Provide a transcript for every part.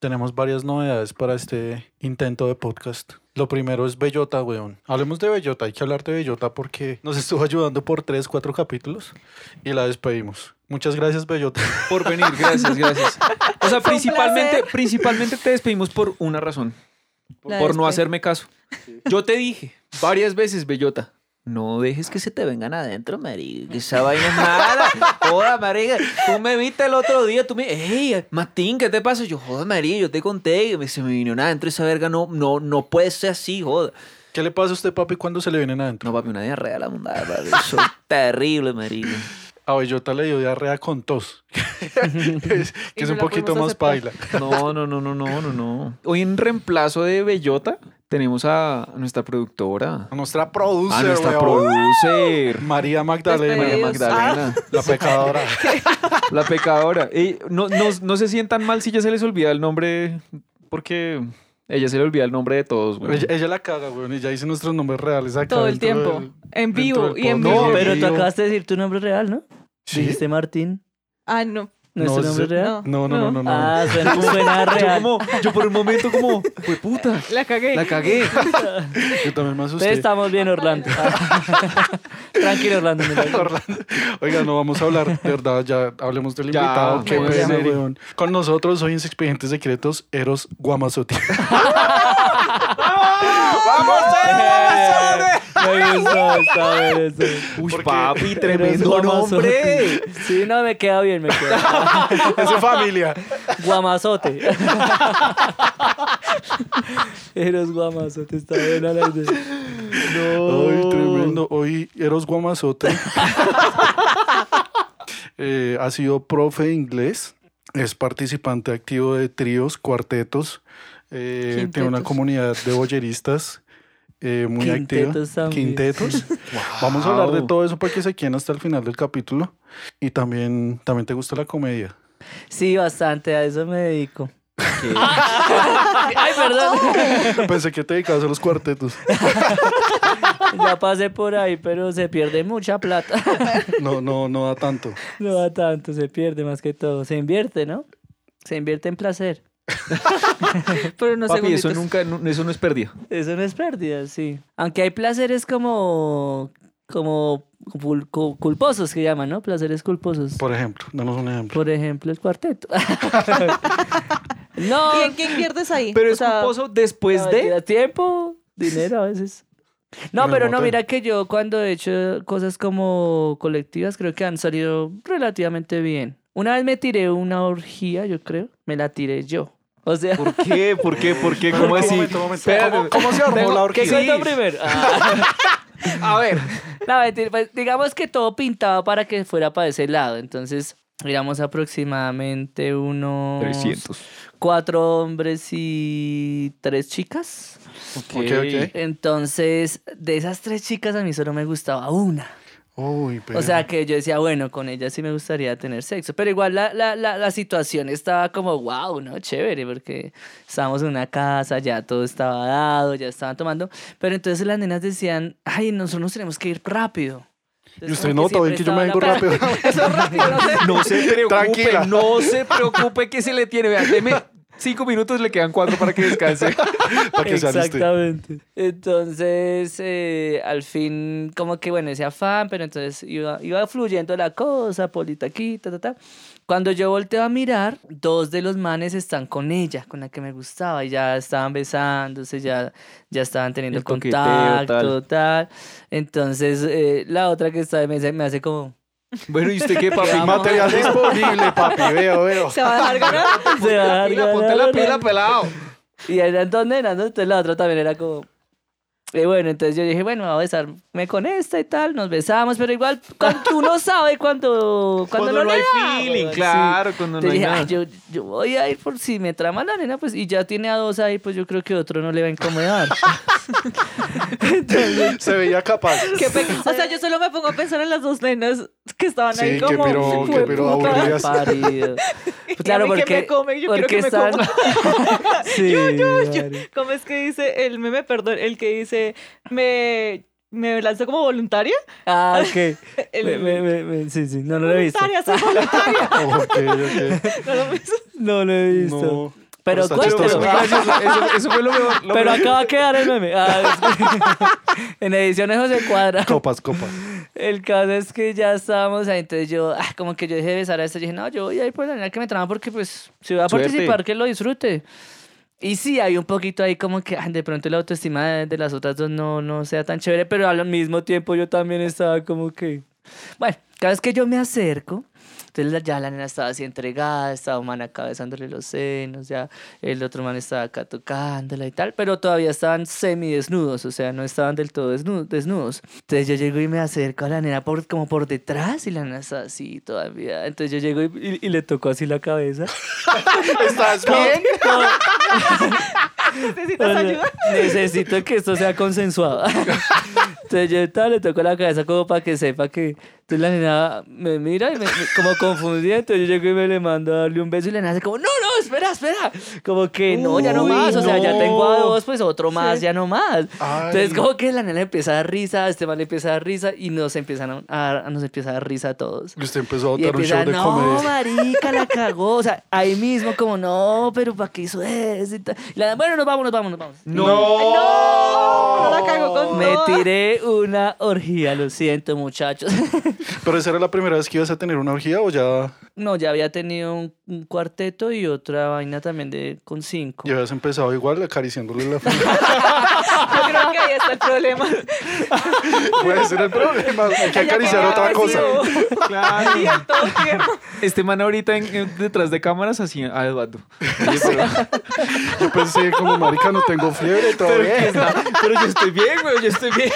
Tenemos varias novedades para este intento de podcast. Lo primero es Bellota, weón. Hablemos de Bellota. Hay que hablar de Bellota porque nos estuvo ayudando por tres, cuatro capítulos y la despedimos. Muchas gracias, Bellota. Por venir, gracias, gracias. O sea, principalmente, principalmente te despedimos por una razón. La por no hacerme caso. Yo te dije varias veces, Bellota. No dejes que se te vengan adentro, marica. que Esa vaina es mala. Joda, marica. Tú me viste el otro día. Tú me... Ey, Martín, ¿qué te pasa? Yo, joda, marica. Yo te conté. me- Se me vino nada adentro. Esa verga no, no, no puede ser así, joda. ¿Qué le pasa a usted, papi, cuando se le vienen adentro? No, papi, una diarrea la mundada, papi. Eso es terrible, marica. A Bellota le dio diarrea con tos. que es, que Y es no un poquito más paila. No, no, no, no, no, no, no. Hoy en reemplazo de Bellota tenemos a nuestra productora. A nuestra producer, A nuestra weón. producer. María Magdalena. María. Magdalena. La pecadora. La pecadora. Ey, no, no, no se sientan mal si ya se les olvida el nombre, porque ella se le olvida el nombre de todos, güey. ella, ella la caga, weón. Ella dice nuestros nombres reales acá. Todo el tiempo. del- En vivo y en vivo. No, Pero tú acabaste de decir tu nombre real, ¿no? ¿Sí? Dijiste Martín. Ah, no. ¿No, es No, real? No. No, no, no, no. no. Ah, suena, suena Yo, real. como, yo por un momento como, fue puta, La cagué. la cagué. Yo también me Entonces asusté. estamos bien, Orlando. Tranquilo, Orlando. mira. Orlando. Oiga, no vamos a hablar, de verdad, ya hablemos del Ya, invitado. Qué en pena, serio. weón. Con nosotros hoy en Expedientes Secretos, Eros Guamazotti. Me gustó, está bien eso. Uy, Porque papi, tremendo nombre. Sí, no, me queda bien, me queda. es su familia. Guamazote. Eres guamazote, está buena la idea. No. Ay, tremendo. Hoy Eros Guamazote eh, ha sido profe de inglés, es participante activo de tríos, cuartetos, eh, tiene una Quintetos. comunidad de boyeristas eh, muy activa. Quintetos también. Quintetos. Vamos a hablar de todo eso para que se queden hasta el final del capítulo. Y también, también te gusta la comedia. Sí, bastante, a eso me dedico. Ay, perdón. Pensé que te dedicabas a los cuartetos. Ya pasé por ahí, pero se pierde mucha plata. No, no, no da tanto. No da tanto, se pierde más que todo. Se invierte, ¿no? Se invierte en placer. Pero unos Papi, eso nunca, no- eso no es pérdida. Eso no es pérdida, sí. Aunque hay placeres como. como cul- cu- culposos que llaman, ¿no? Placeres culposos. Por, Por ejemplo, danos un ejemplo. ejemplo, el cuarteto. no. ¿Y en qué inviertes ahí? Pero O es sea, culposo después no, de... tiempo, dinero a veces. No, pero no, mira que yo cuando he hecho cosas como colectivas creo que han salido relativamente bien. Una vez me tiré una orgía, yo creo, me la tiré yo. O sea, ¿Por qué? ¿Por qué? ¿Por qué? ¿Cómo así? momento, momento. ¿Cómo, cómo se armó Tengo- la ¿qué orgía? cuento primero? Ah. A ver. No, mentira, pues, digamos que todo pintaba para que fuera para ese lado. Entonces, éramos aproximadamente unos 300. cuatro hombres y tres chicas. Ok, ok. Entonces, de esas tres chicas a mí solo me gustaba una. Uy, pero... O sea, que yo decía, bueno, con ella sí me gustaría tener sexo. Pero igual la, la, la, la situación estaba como, wow, ¿no? Chévere, porque estábamos en una casa, ya todo estaba dado, ya estaban tomando. Pero entonces las nenas decían, ay, nosotros tenemos que ir rápido. Y usted no, todo bien que yo me vengo rápido. Eso es rápido, no sé. No se preocupe, Tranquila. no se preocupe que se le tiene. Vean, deme cinco minutos, le quedan cuatro para que descanse. Para que. Exactamente. Entonces, eh, al fin, como que, bueno, ese afán, pero entonces iba, iba fluyendo la cosa, polita aquí, ta, ta, ta. Cuando yo volteo a mirar, dos de los manes están con ella, con la que me gustaba, y ya estaban besándose, ya, ya estaban teniendo El coqueteo, contacto, tal. Entonces, eh, la otra que está me me hace como... Bueno, ¿y usted qué, papi? Vamos. Material disponible, papi. Veo, veo. Se va a dejar ganar. Se va a dar Pila, ponte la ganar, pila, ¿no? pelado. Y eran dos nenas, ¿no? Entonces la otra también era como... Y bueno, entonces yo dije, bueno, voy a besarme con esta y tal, nos besamos, pero igual cuando uno sabe cuando, cuando, Cuando no le hay da, feeling, weón, sí. claro, cuando no Entonces hay dije, nada. "Ay, yo, yo voy a ir por si me trama la nena, pues, y ya tiene a dos ahí, pues yo creo que otro no le va a incomodar. Se veía capaz. Qué O sea, yo solo me pongo a pensar en las dos nenas que estaban Sí, ahí que como. pero- que "Jue pero puta". aburridas. Pues claro, mí que porque, me come, yo quiero porque que me están... coma. sí, marica. ¿Cómo es que dice el meme, perdón, el que dice, me, me lanzó como voluntaria? Ah, ok. El- Me- me- me- me- sí, sí, no, no lo he visto. Voluntaria, soy voluntaria. Ok, ok. ¿No lo ves? No lo he visto. No. Pero está cuéntelo. chistoso. Eso, eso fue lo mejor. lo Pero mejor. acá va a quedar el meme. Ah, es- en ediciones José Cuadra. Copas, copas. El caso es que ya estábamos ahí, entonces yo, ah, como que yo dejé de besar a este, dije, no, yo voy a ir por la nena que me trama porque pues si voy a Suerte. participar, que lo disfrute. Y sí, hay un poquito ahí como que ah, de pronto la autoestima de, de las otras dos no, no sea tan chévere, pero al mismo tiempo yo también estaba como que... Bueno, cada vez que yo me acerco, entonces la- ya la nena estaba así entregada, estaba un man acá besándole los senos, ya el otro man estaba acá tocándola y tal, pero todavía estaban semidesnudos, o sea, no estaban del todo desnu- desnudos. Entonces yo llego y me acerco a la nena por, como por detrás y la nena está así todavía. Entonces yo llego y, y- y le tocó así la cabeza. ¿Estás bien? ¿Necesitas ayuda? Necesito que esto sea consensuado. Entonces yo tal, le toco la cabeza como para que sepa que... Entonces la nena me mira y me, me- como confundida, entonces yo llego y me le mando a darle un beso y la nena hace como, no, no, espera, espera. Como que no, ya no Uy, más, o sea, ya no. tengo a dos, pues otro más, Sí. ya no más. Entonces Ay. como que la nena empieza a dar risa, este man le empieza a dar risa y nos empiezan a, a- nos empieza a dar risa a todos. Y usted empezó a botar un show de no, comedia. marica, la cagó. O sea, ahí mismo como, no, pero ¿para qué hizo eso? Y la- bueno, nos vamos, nos vamos, nos vamos. ¡No! ¡No! La cagó con Me tiré una orgía, lo siento, muchachos. ¿Pero esa era la primera vez que ibas a tener una orgía o ya, No, ya había tenido un, un cuarteto y otra vaina también de con cinco. ya habías empezado igual acariciándole la frente? Yo creo que ahí está el problema. Puede ser el problema. Hay que acariciar otra cosa. Claro. Y en todo tiempo. Este man ahorita en- en- detrás de cámaras así, ah, Eduardo. Oye, pero, Yo pensé, como marica, no tengo fiebre todavía. pero yo estoy bien, güey, yo estoy bien.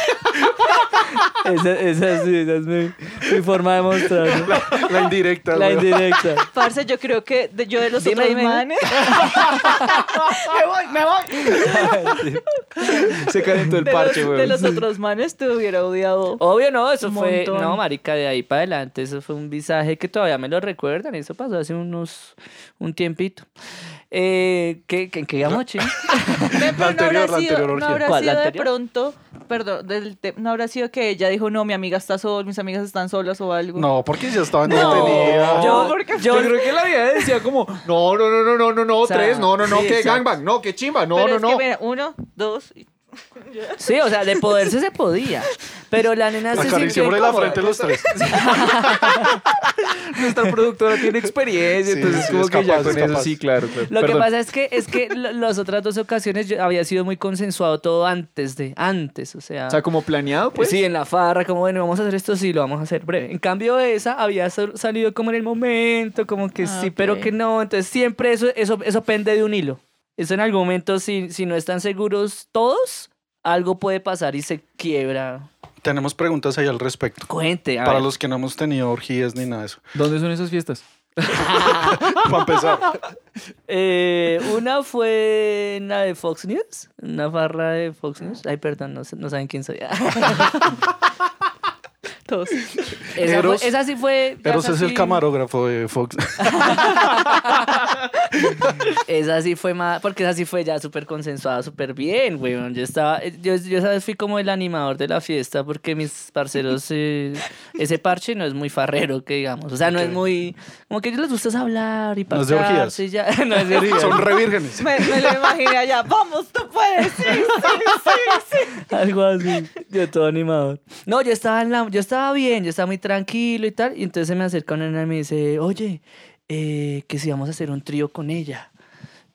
Esa, esa sí, esa es mi, mi forma de mostrarlo. La indirecta. La indirecta. Parce, yo creo que de- yo de los Dime, otros manes. me voy, me voy. Se calentó el De parche, los, güey. de los otros manes te hubiera odiado. Obvio no, eso fue, montón. no, marica, de ahí para adelante, eso fue un visaje que todavía me lo recuerdan, eso pasó hace unos, un tiempito. Eh, ¿qué, qué, qué íbamos, ching? Ve, pero anterior, no la habrá sido, anterior no habrá ¿Cuál, la sido de anterior? pronto, perdón, del te- no habrá sido que ella dijo, no, mi amiga está sola, mis amigas están solas o algo. No, porque ya estaba No. Yo- porque Yo creo que la vida decía como, no, no, no, no, no, no, no, O sea, tres, no, no, no, sí, que gangbang, no, que chimba, no, Pero no, es no. que, mira, uno, dos, y- Sí, o sea, de poderse se podía, pero la nena se sintió Acariciémosle la frente los tres. Nuestra productora tiene experiencia, Sí, entonces sí, como es que ya con es eso sí, claro, claro. Lo que pasa es que es que las otras dos ocasiones yo había sido muy consensuado todo antes de antes, o sea, O sea, como planeado, pues. Sí, en la farra, como bueno, vamos a hacer esto, sí, lo vamos a hacer breve. En cambio, esa había sal- salido como en el momento, como que Ah, sí, pero que no. Entonces, siempre eso, eso, eso pende de un hilo. Eso en algún momento, si, si no están seguros todos, algo puede pasar y se quiebra. Tenemos preguntas ahí al respecto. Cuente, a Para ver. los que no hemos tenido orgías ni nada de eso. ¿Dónde son esas fiestas? Para empezar. Eh, una fue en la de Fox News, una farra de Fox News. Ay, perdón, no, sé- no saben quién soy. Todos. esa, Eros- fue- esa sí fue... ya Eros es el camarógrafo de Fox. Esa sí fue más, porque esa sí fue ya súper consensuada, súper bien, güey. Yo estaba, yo, yo esa vez fui como el animador de la fiesta porque mis parceros, eh, ese parche no es muy farrero, que digamos. O sea, no es muy, como que a ellos les gusta hablar y No es de orgías. parcharse y ya. no es de orgías. Son re vírgenes. Me, me lo imaginé allá, vamos, tú puedes, sí, sí, sí, sí. Algo así. Yo todo animador. No, yo estaba en la, yo estaba bien, yo estaba muy tranquilo y tal. Y entonces se me acerca una nena y me dice, oye, eh, que si vamos a hacer un trío con ella.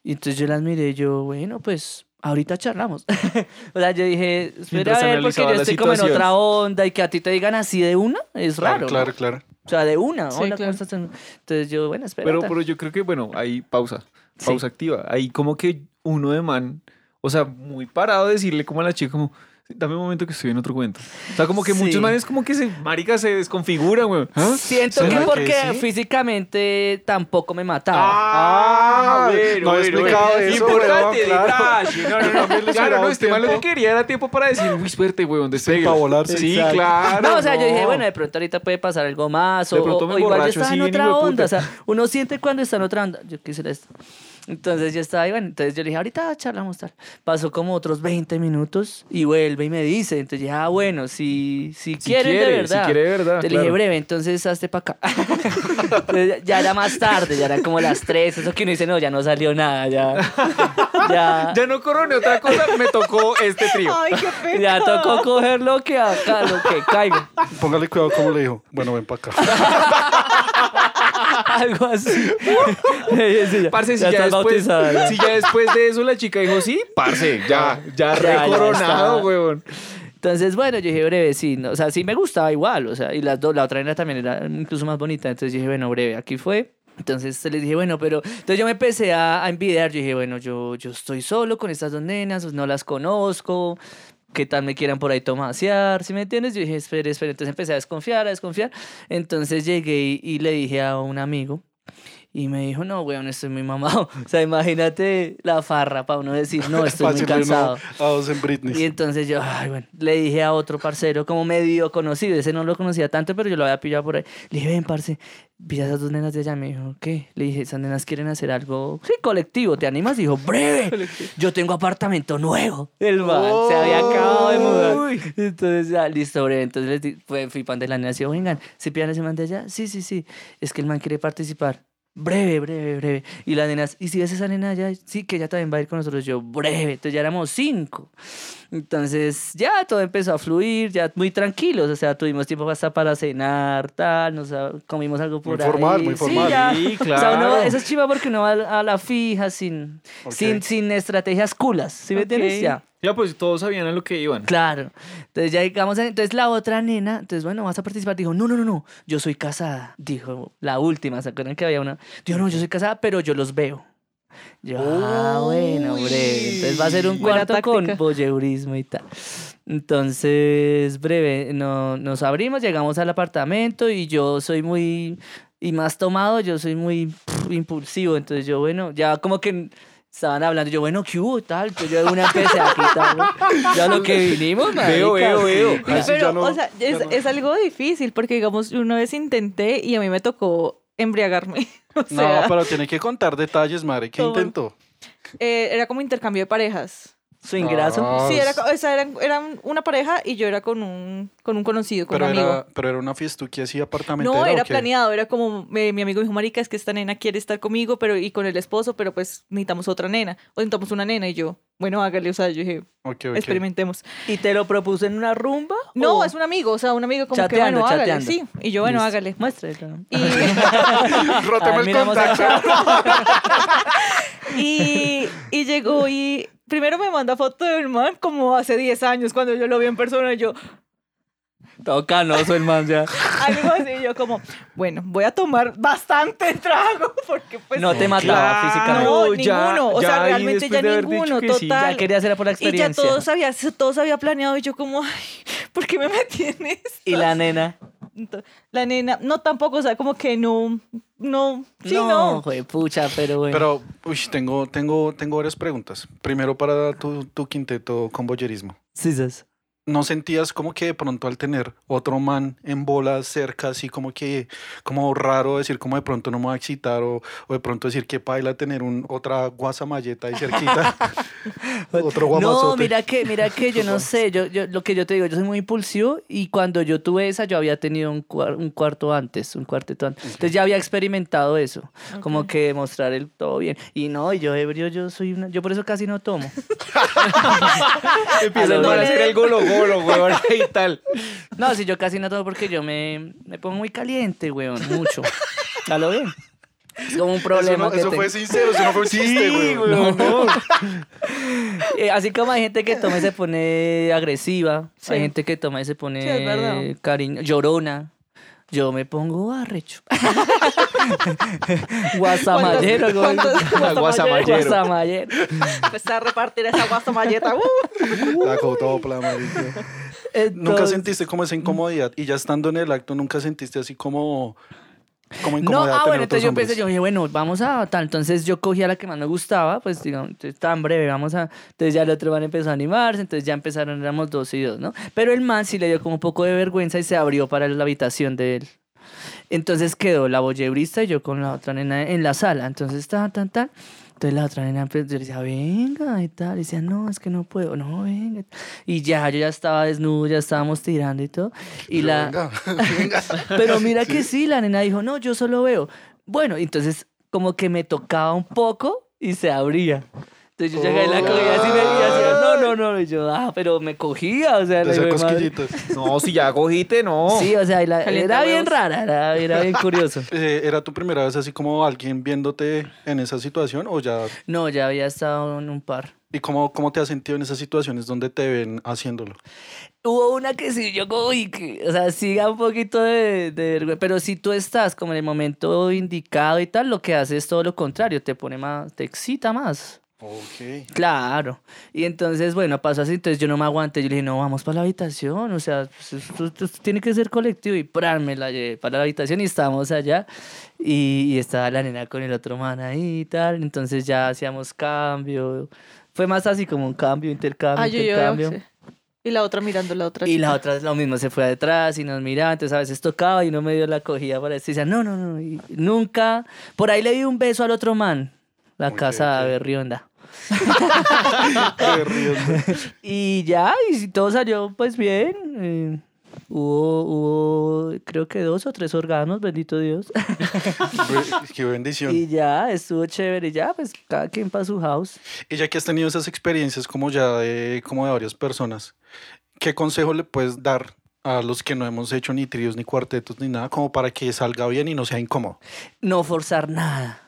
Y entonces yo las miré y yo, bueno, pues ahorita charlamos. o sea, yo dije, espera a ver, porque yo estoy como en otra onda y que a ti te digan así de una, es raro. Claro, ¿no? claro, claro. O sea, de una. Sí, hola, ¿cómo claro. estás? Entonces yo, bueno, espera. Pero, pero yo creo que, bueno, ahí pausa. Sí. Pausa activa. Ahí como que uno de man, o sea, muy parado decirle como a la chica como, dame un momento que estoy en otro cuento. O sea, como que Sí. muchos manes como que se, marica, se desconfiguran, güey. ¿Ah? Siento ¿Será que que porque sí? físicamente tampoco me mataba. Ah, no he explicado eso, Importante, claro. detalle. No, no, no. Claro, este man lo que quería era tiempo para decir, uy, suerte, güey, ¿dónde Sí, esté? para volarse. Sí, Exacto. claro. No, o sea, yo dije, no. bueno, de pronto ahorita puede pasar algo más. De O, pronto me o igual yo estaba en otra onda. O sea, uno siente cuando está en otra onda. Yo quise esto. Entonces yo estaba ahí, bueno, entonces yo le dije, ahorita charlamos tal. Pasó como otros 20 minutos y vuelve y me dice. Entonces dije, ah, bueno, si, si, Si quieren de quiere, si verdad. quiere de verdad, le dije, breve, entonces hazte para acá. Entonces, ya era más tarde, ya eran como las 3. Eso que uno dice, no, ya no salió nada, ya. Ya, Ya no coroné otra cosa, me tocó este trío. Ay, qué pena. ya tocó coger lo que acá, lo que caiga. Póngale cuidado como le dijo. Bueno, ven para acá. Algo así. Sí, Parce, si ya ya, estás después, bautizada, si ya después de eso la chica dijo, sí, parce, ya, ya, Ya, recoronado, weón. Entonces, bueno, yo dije, breve, sí, no, o sea, sí me gustaba igual, o sea, y las dos, la otra nena también era incluso más bonita, entonces dije, bueno, breve, aquí fue. Entonces les dije, bueno, pero entonces yo me empecé a, a envidiar, yo dije, bueno, yo, yo estoy solo con estas dos nenas, no las conozco, qué tal me quieran por ahí tomasear, ¿sí me entiendes? Yo dije, espere, espere, entonces empecé a desconfiar, a desconfiar, entonces llegué y, y le dije a un amigo, y me dijo, no, weón, estoy muy mamado. O sea, imagínate la farra para uno decir, no, estoy muy no cansado. a dos en Britney. Y entonces yo, ay, bueno, le dije a otro parcero, como medio conocido, ese no lo conocía tanto, pero yo lo había pillado por ahí. Le dije, ven, parce, pilla esas dos nenas de allá. Me dijo, ¿qué? Le dije, esas nenas quieren hacer algo, sí, colectivo, ¿te animas? Dijo, breve, yo tengo apartamento nuevo. El man se había acabado de mudar. Entonces, ya, listo, breve. Entonces les di- fue- fui pan de la nena y decía, vengan, ¿se pillan ese man de allá? Sí, sí, sí, es que el man quiere participar. Breve, breve, breve. Y las nenas, ¿y si ves esa nena allá? Sí, que ella también va a ir con nosotros. Yo, breve. Entonces ya éramos cinco. Entonces ya todo empezó a fluir, ya muy tranquilos. O sea, tuvimos tiempo hasta para cenar, tal. Nos ah, comimos algo por Muy formal, ahí. muy Sí, formal. ya. Sí, O sea, uno- claro. eso es chiva porque uno va a la fija sin, Ok. sin, sin estrategias culas. ¿Sí me Ok. entiendes? Ya. Ya, pues todos sabían a lo que iban. Claro. Entonces ya llegamos a... Entonces la otra nena, entonces bueno, vas a participar. Dijo, no, no, no, no, yo soy casada. Dijo la última, ¿se acuerdan que había una? Dijo, no, yo soy casada, pero yo los veo. Yo, ah, bueno, breve. Entonces va a ser un cuarto con voyeurismo y tal. Entonces, breve, no, nos abrimos, llegamos al apartamento y yo soy muy... Y más tomado, yo soy muy pff, impulsivo. Entonces yo, bueno, ya como que estaban hablando. Yo, bueno, ¿qué hubo? Tal. Entonces yo de una empecé a quitar. Ya lo que vinimos, Veo, marica. veo, veo. Pero, no- o sea, es, no. es algo difícil porque, digamos, una vez intenté y a mí me tocó embriagarme. O sea, no, pero tiene que contar detalles, madre. ¿Qué intentó? eh, era como intercambio de parejas. Swingrazo. Ah, Sí, era, o sea, eran, eran una pareja y yo era con un, con un conocido, con pero un amigo. era, pero era una fiestuquia así apartamentera. No, ¿o era planeado, era como me- mi amigo dijo, marica, es que esta nena quiere estar conmigo pero y con el esposo, pero pues necesitamos otra nena, o necesitamos una nena y yo, bueno, hágale, o sea, yo dije, experimentemos. ¿Y te lo propuso en una rumba? No, o es un amigo, o sea, un amigo como Chateando, que, bueno, hágale, chateando. sí, y yo, bueno, Listo. hágale. Muéstralo. Y, Róteme Ah, el contacto. y, y llegó y primero me manda foto del man como hace 10 años cuando yo lo vi en persona y yo, Todo canoso el man ya. algo así, yo como, bueno, voy a tomar bastante trago porque pues... No te mataba Claro, físicamente. No, ya- ninguno, o ya sea, realmente ya de ninguno, que sí, ya total. Ya quería hacer por la Y ya experiencia. todo se había, todo se había planeado y yo como, ay, ¿por qué me metí en esto? Y la nena. La nena, no tampoco, o sea, como que no, no, sí, no, no. pucha, pero bueno. Pero, uy, tengo, tengo, tengo varias preguntas. Primero para tu, tu quinteto con boyerismo. Sí, sí. ¿No sentías como que de pronto al tener otro man en bola cerca, así como que, como raro decir como de pronto no me va a excitar o, o de pronto decir que paila tener un, otra guasamalleta ahí cerquita? otro guamazote. No, mira que, mira que yo no sé, yo, yo, lo que yo te digo, yo soy muy impulsivo y cuando yo tuve esa yo había tenido un, cuar- un cuarto antes, un cuarteto antes. Entonces ya había experimentado eso, como que demostrar el todo bien. Y no, y yo ebrio, yo soy una, yo por eso casi no tomo. Empiezan A weón, y tal. No, si yo casi no tomo porque yo me, me pongo muy caliente, weón, mucho. A lo bien. Es como un Eso, problema no- que eso fue sincero, eso no fue un chiste, güey. No. Eh, así como hay gente que toma y se pone agresiva, Sí. hay gente que toma y se pone cariño, llorona. Yo me pongo arrecho. Guasamallero, güey. ¿Cuántos Guasamallero. Guasamallero. Empecé a repartir esa guasamalleta. Uh. La cotopla, marica. Nunca sentiste como esa incomodidad y ya estando en el acto nunca sentiste así como como No, ah, bueno, entonces yo otros pensé, yo hombres? dije, bueno, vamos a tal. Entonces yo cogí a la que más me gustaba, pues digamos, tan breve, vamos a. Entonces ya el otro man empezó a animarse, entonces ya empezaron, éramos dos y dos, ¿no? Pero el man sí le dio como un poco de vergüenza y se abrió para la habitación de él. Entonces quedó la bollebrista y yo con la otra nena en la sala. Entonces, tan, tan, tan. Entonces la otra nena pues, yo le decía, venga y tal. Y decía, no, es que no puedo, no, venga. Y ya, yo ya estaba desnudo, ya estábamos tirando y todo. Y Pero la... venga, venga. Pero mira que sí, la nena dijo, no, yo solo veo. Bueno, entonces como que me tocaba un poco y se abría. Entonces yo llegué y la cogía así me- hacía, no, no, no. Y yo, ah, pero me cogía, o sea, la hacía hijo de madre. cosquillitas. No, si ya cogiste, no. Sí, o sea, y la- Calienta era bien huevos. rara, era, era bien curioso. Eh, ¿Era tu primera vez así como alguien viéndote en esa situación o ya? No, ya había estado en un par. ¿Y cómo, cómo te has sentido en esas situaciones donde te ven haciéndolo? Hubo una que sí, yo como, uy, que, o sea, siga un poquito de, de vergüenza. Pero si tú estás como en el momento indicado y tal, lo que hace es todo lo contrario, te pone más, te excita más. Ok. Claro. Y entonces, bueno, pasó así, entonces yo no me aguanté. Yo le dije, no, vamos para la habitación. O sea, pues, esto, esto- esto tiene que ser colectivo. Y ¡pran! me la llevé para la habitación y estábamos allá. Y, y estaba la nena con el otro man ahí y tal. Entonces ya hacíamos cambio. Fue más así como un cambio, intercambio, Ah, yo, yo, intercambio. sí. Y la otra mirando la otra. Y la chica. otra es lo mismo, se fue detrás y nos miraba, entonces a veces tocaba y uno medio la cogía para decir, no, no, no, y nunca. Por ahí le di un beso al otro man, la casa de Berrionda. Y ya, y todo salió pues bien. eh, hubo, hubo, creo que dos o tres orgasmos, bendito Dios. Qué bendición. y ya, estuvo chévere, y ya, pues cada quien para su house. Y ya que has tenido esas experiencias como ya de, como de varias personas, ¿qué consejo le puedes dar a los que no hemos hecho ni tríos, ni cuartetos, ni nada, como para que salga bien y no sea incómodo? No forzar nada.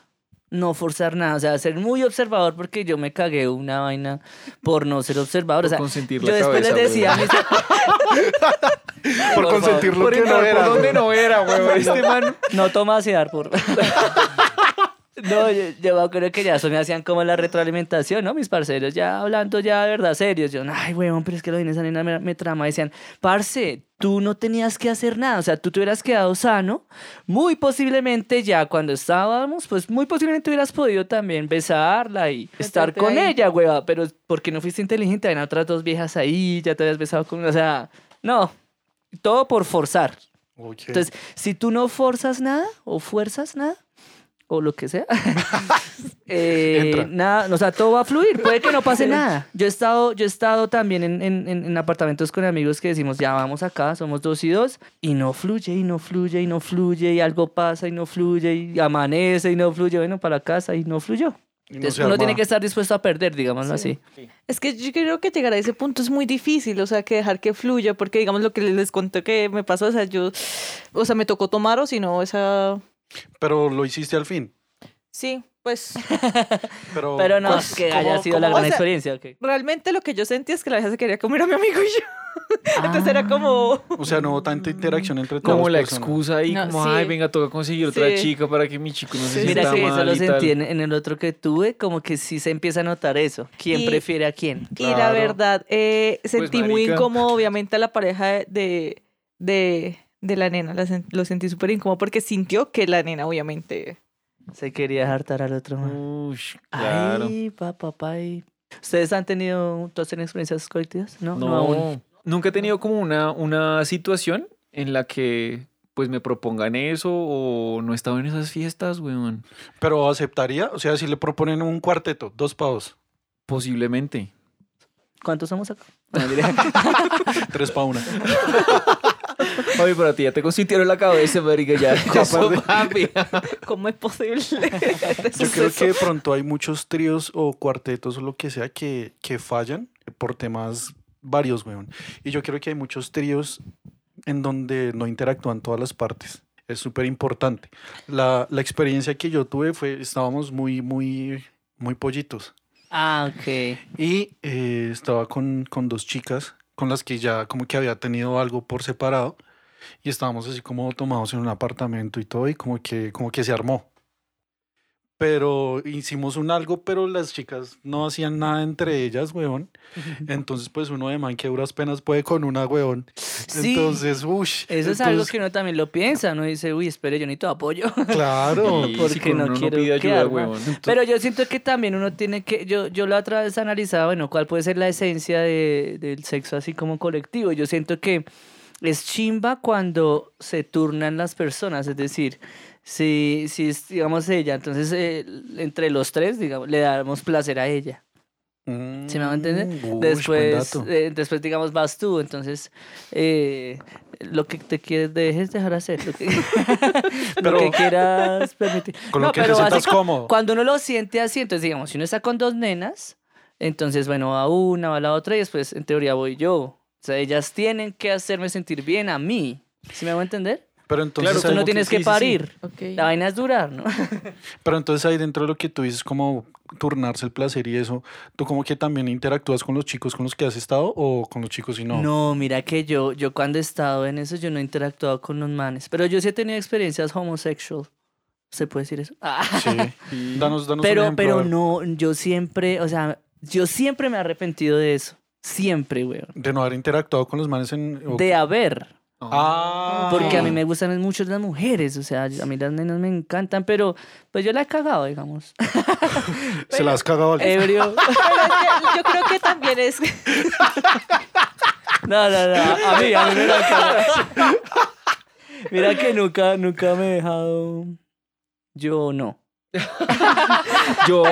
No forzar nada, o sea, ser muy observador porque yo me cagué una vaina por no ser observador. Por o sea, consentir yo la después cabeza, les decía mis, Por, Por consentir lo Por que no era. por donde no era, weón. Este man. No toma dar por. No, yo, yo me acuerdo que ya eso me hacían como la retroalimentación, ¿no? Mis parceros ya hablando ya de verdad serios. Yo, ay, weón, pero es que lo de esa nena me, me trama. Decían, parce, tú no tenías que hacer nada. O sea, tú te hubieras quedado sano. Muy posiblemente ya cuando estábamos, pues muy posiblemente hubieras podido también besarla y estar con ahí. ella, weón. Pero porque no fuiste inteligente, habían otras dos viejas ahí, ya te habías besado con. O sea, no. Todo por forzar. Ok. Entonces, si tú no forzas nada o fuerzas nada, o lo que sea, eh, nada, o sea, todo va a fluir, puede que no pase nada. Yo he estado, yo he estado también en, en- en- en apartamentos con amigos que decimos, ya vamos acá, somos dos y dos, y no fluye, y no fluye, y no fluye, y algo pasa, y no fluye, y amanece, y no fluye, bueno, para casa, y no fluyó. Entonces, uno tiene que estar dispuesto a perder, digámoslo así. Es que yo creo que llegar a ese punto es muy difícil, o sea, que dejar que fluya, porque digamos lo que les conté que me pasó, o sea, yo, o sea, me tocó tomar o si no, esa... Pero lo hiciste al fin. Sí, pues Pero, Pero no, pues, que ¿cómo- haya sido la cómo- gran O sea, experiencia. ok. realmente lo que yo sentí es que la vieja se quería comer a mi amigo y yo. Entonces era como... O sea, no hubo tanta interacción entre todas Como la personas. excusa ahí, No, como, sí. ay, venga, toca conseguir otra Sí. chica para que mi chico no se Sí, sienta Mira que eso mal lo y tal. sentí en, en el otro que tuve, como que sí se empieza a notar eso. ¿Quién Y- prefiere a quién? Y la Claro. verdad, eh, sentí muy marica. incómodo, obviamente, a la pareja de, de, de la nena. La sen- lo sentí súper incómodo porque sintió que la nena, obviamente... Se quería hartar al otro man. Ush, claro. Ay, papá, ay. ¿Ustedes han tenido, todas tienen experiencias colectivas? No, no, No, aún. nunca he tenido como una, una situación en la que pues me propongan eso o no he estado en esas fiestas, weón. Pero aceptaría, o sea, si le proponen un cuarteto, dos pavos, Posiblemente. ¿Cuántos somos acá? No, tres pa' una. Oye, pero a ti ya te consintieron la cabeza, marica, ya. ya papi. ¿Cómo es posible? Yo creo que de pronto hay muchos tríos o cuartetos o lo que sea que, que fallan por temas varios, weón. Y yo creo que hay muchos tríos en donde no interactúan todas las partes. Es súper importante. La, la experiencia que yo tuve fue, estábamos muy, muy, muy pollitos. ah, ok. Y eh, estaba con, con dos chicas con las que ya como que había tenido algo por separado. Y estábamos así como tomados en un apartamento y todo, y como que, como que se armó. Pero hicimos un algo, pero las chicas no hacían nada entre ellas, weón. Entonces, pues uno de man que a duras penas puede con una, weón. Sí. Entonces, uff. Eso es algo que uno también lo piensa, uno dice, uy, espere, yo necesito apoyo. Claro. Y porque si no uno quiero ayuda, weón. Pero yo siento que también uno tiene que, yo, yo la otra vez analizaba, bueno, cuál puede ser la esencia de- del sexo así como colectivo. Yo siento que es chimba cuando se turnan las personas, es decir, si, si es, digamos, ella, entonces eh, entre los tres, digamos, le damos placer a ella. ¿Sí me va a entender? Mm, uy, Después, eh, después, digamos, vas tú, entonces, eh, lo que te quieres, dejes dejar hacer, lo que, lo Pero- que quieras permitir. Con lo No, que te pero sientas así- cómodo. Cuando uno lo siente así, entonces, digamos, si uno está con dos nenas, entonces, bueno, va una, va la otra y después, en teoría, voy yo. O sea, ellas tienen que hacerme sentir bien a mí. ¿Sí me voy a entender? Pero entonces, Claro, tú no tienes sí, que sí, sí. parir. Ok. La vaina es durar, ¿no? pero entonces ahí dentro de lo que tú dices como turnarse el placer y eso, ¿tú como que también interactúas con los chicos con los que has estado o con los chicos y no? No, mira que yo, yo cuando he estado en eso, yo no he interactuado con los manes. Pero yo sí he tenido experiencias homosexual. ¿Se puede decir eso? Ah. Sí. Danos, danos un Pero, ejemplo, a pero no, yo siempre, o sea, yo siempre me he arrepentido de eso. Siempre, weón. De no haber interactuado con los manes en... o- De haber. Ah. Porque a mí me gustan mucho las mujeres, o sea, a mí las nenas me encantan, pero pues yo la he cagado, digamos. Se las has cagado al... Ebrio. Pero es que yo creo que también es. No, no, no, a mí, a mí me la cagado. Mira que nunca, nunca me he dejado. Yo no. Yo,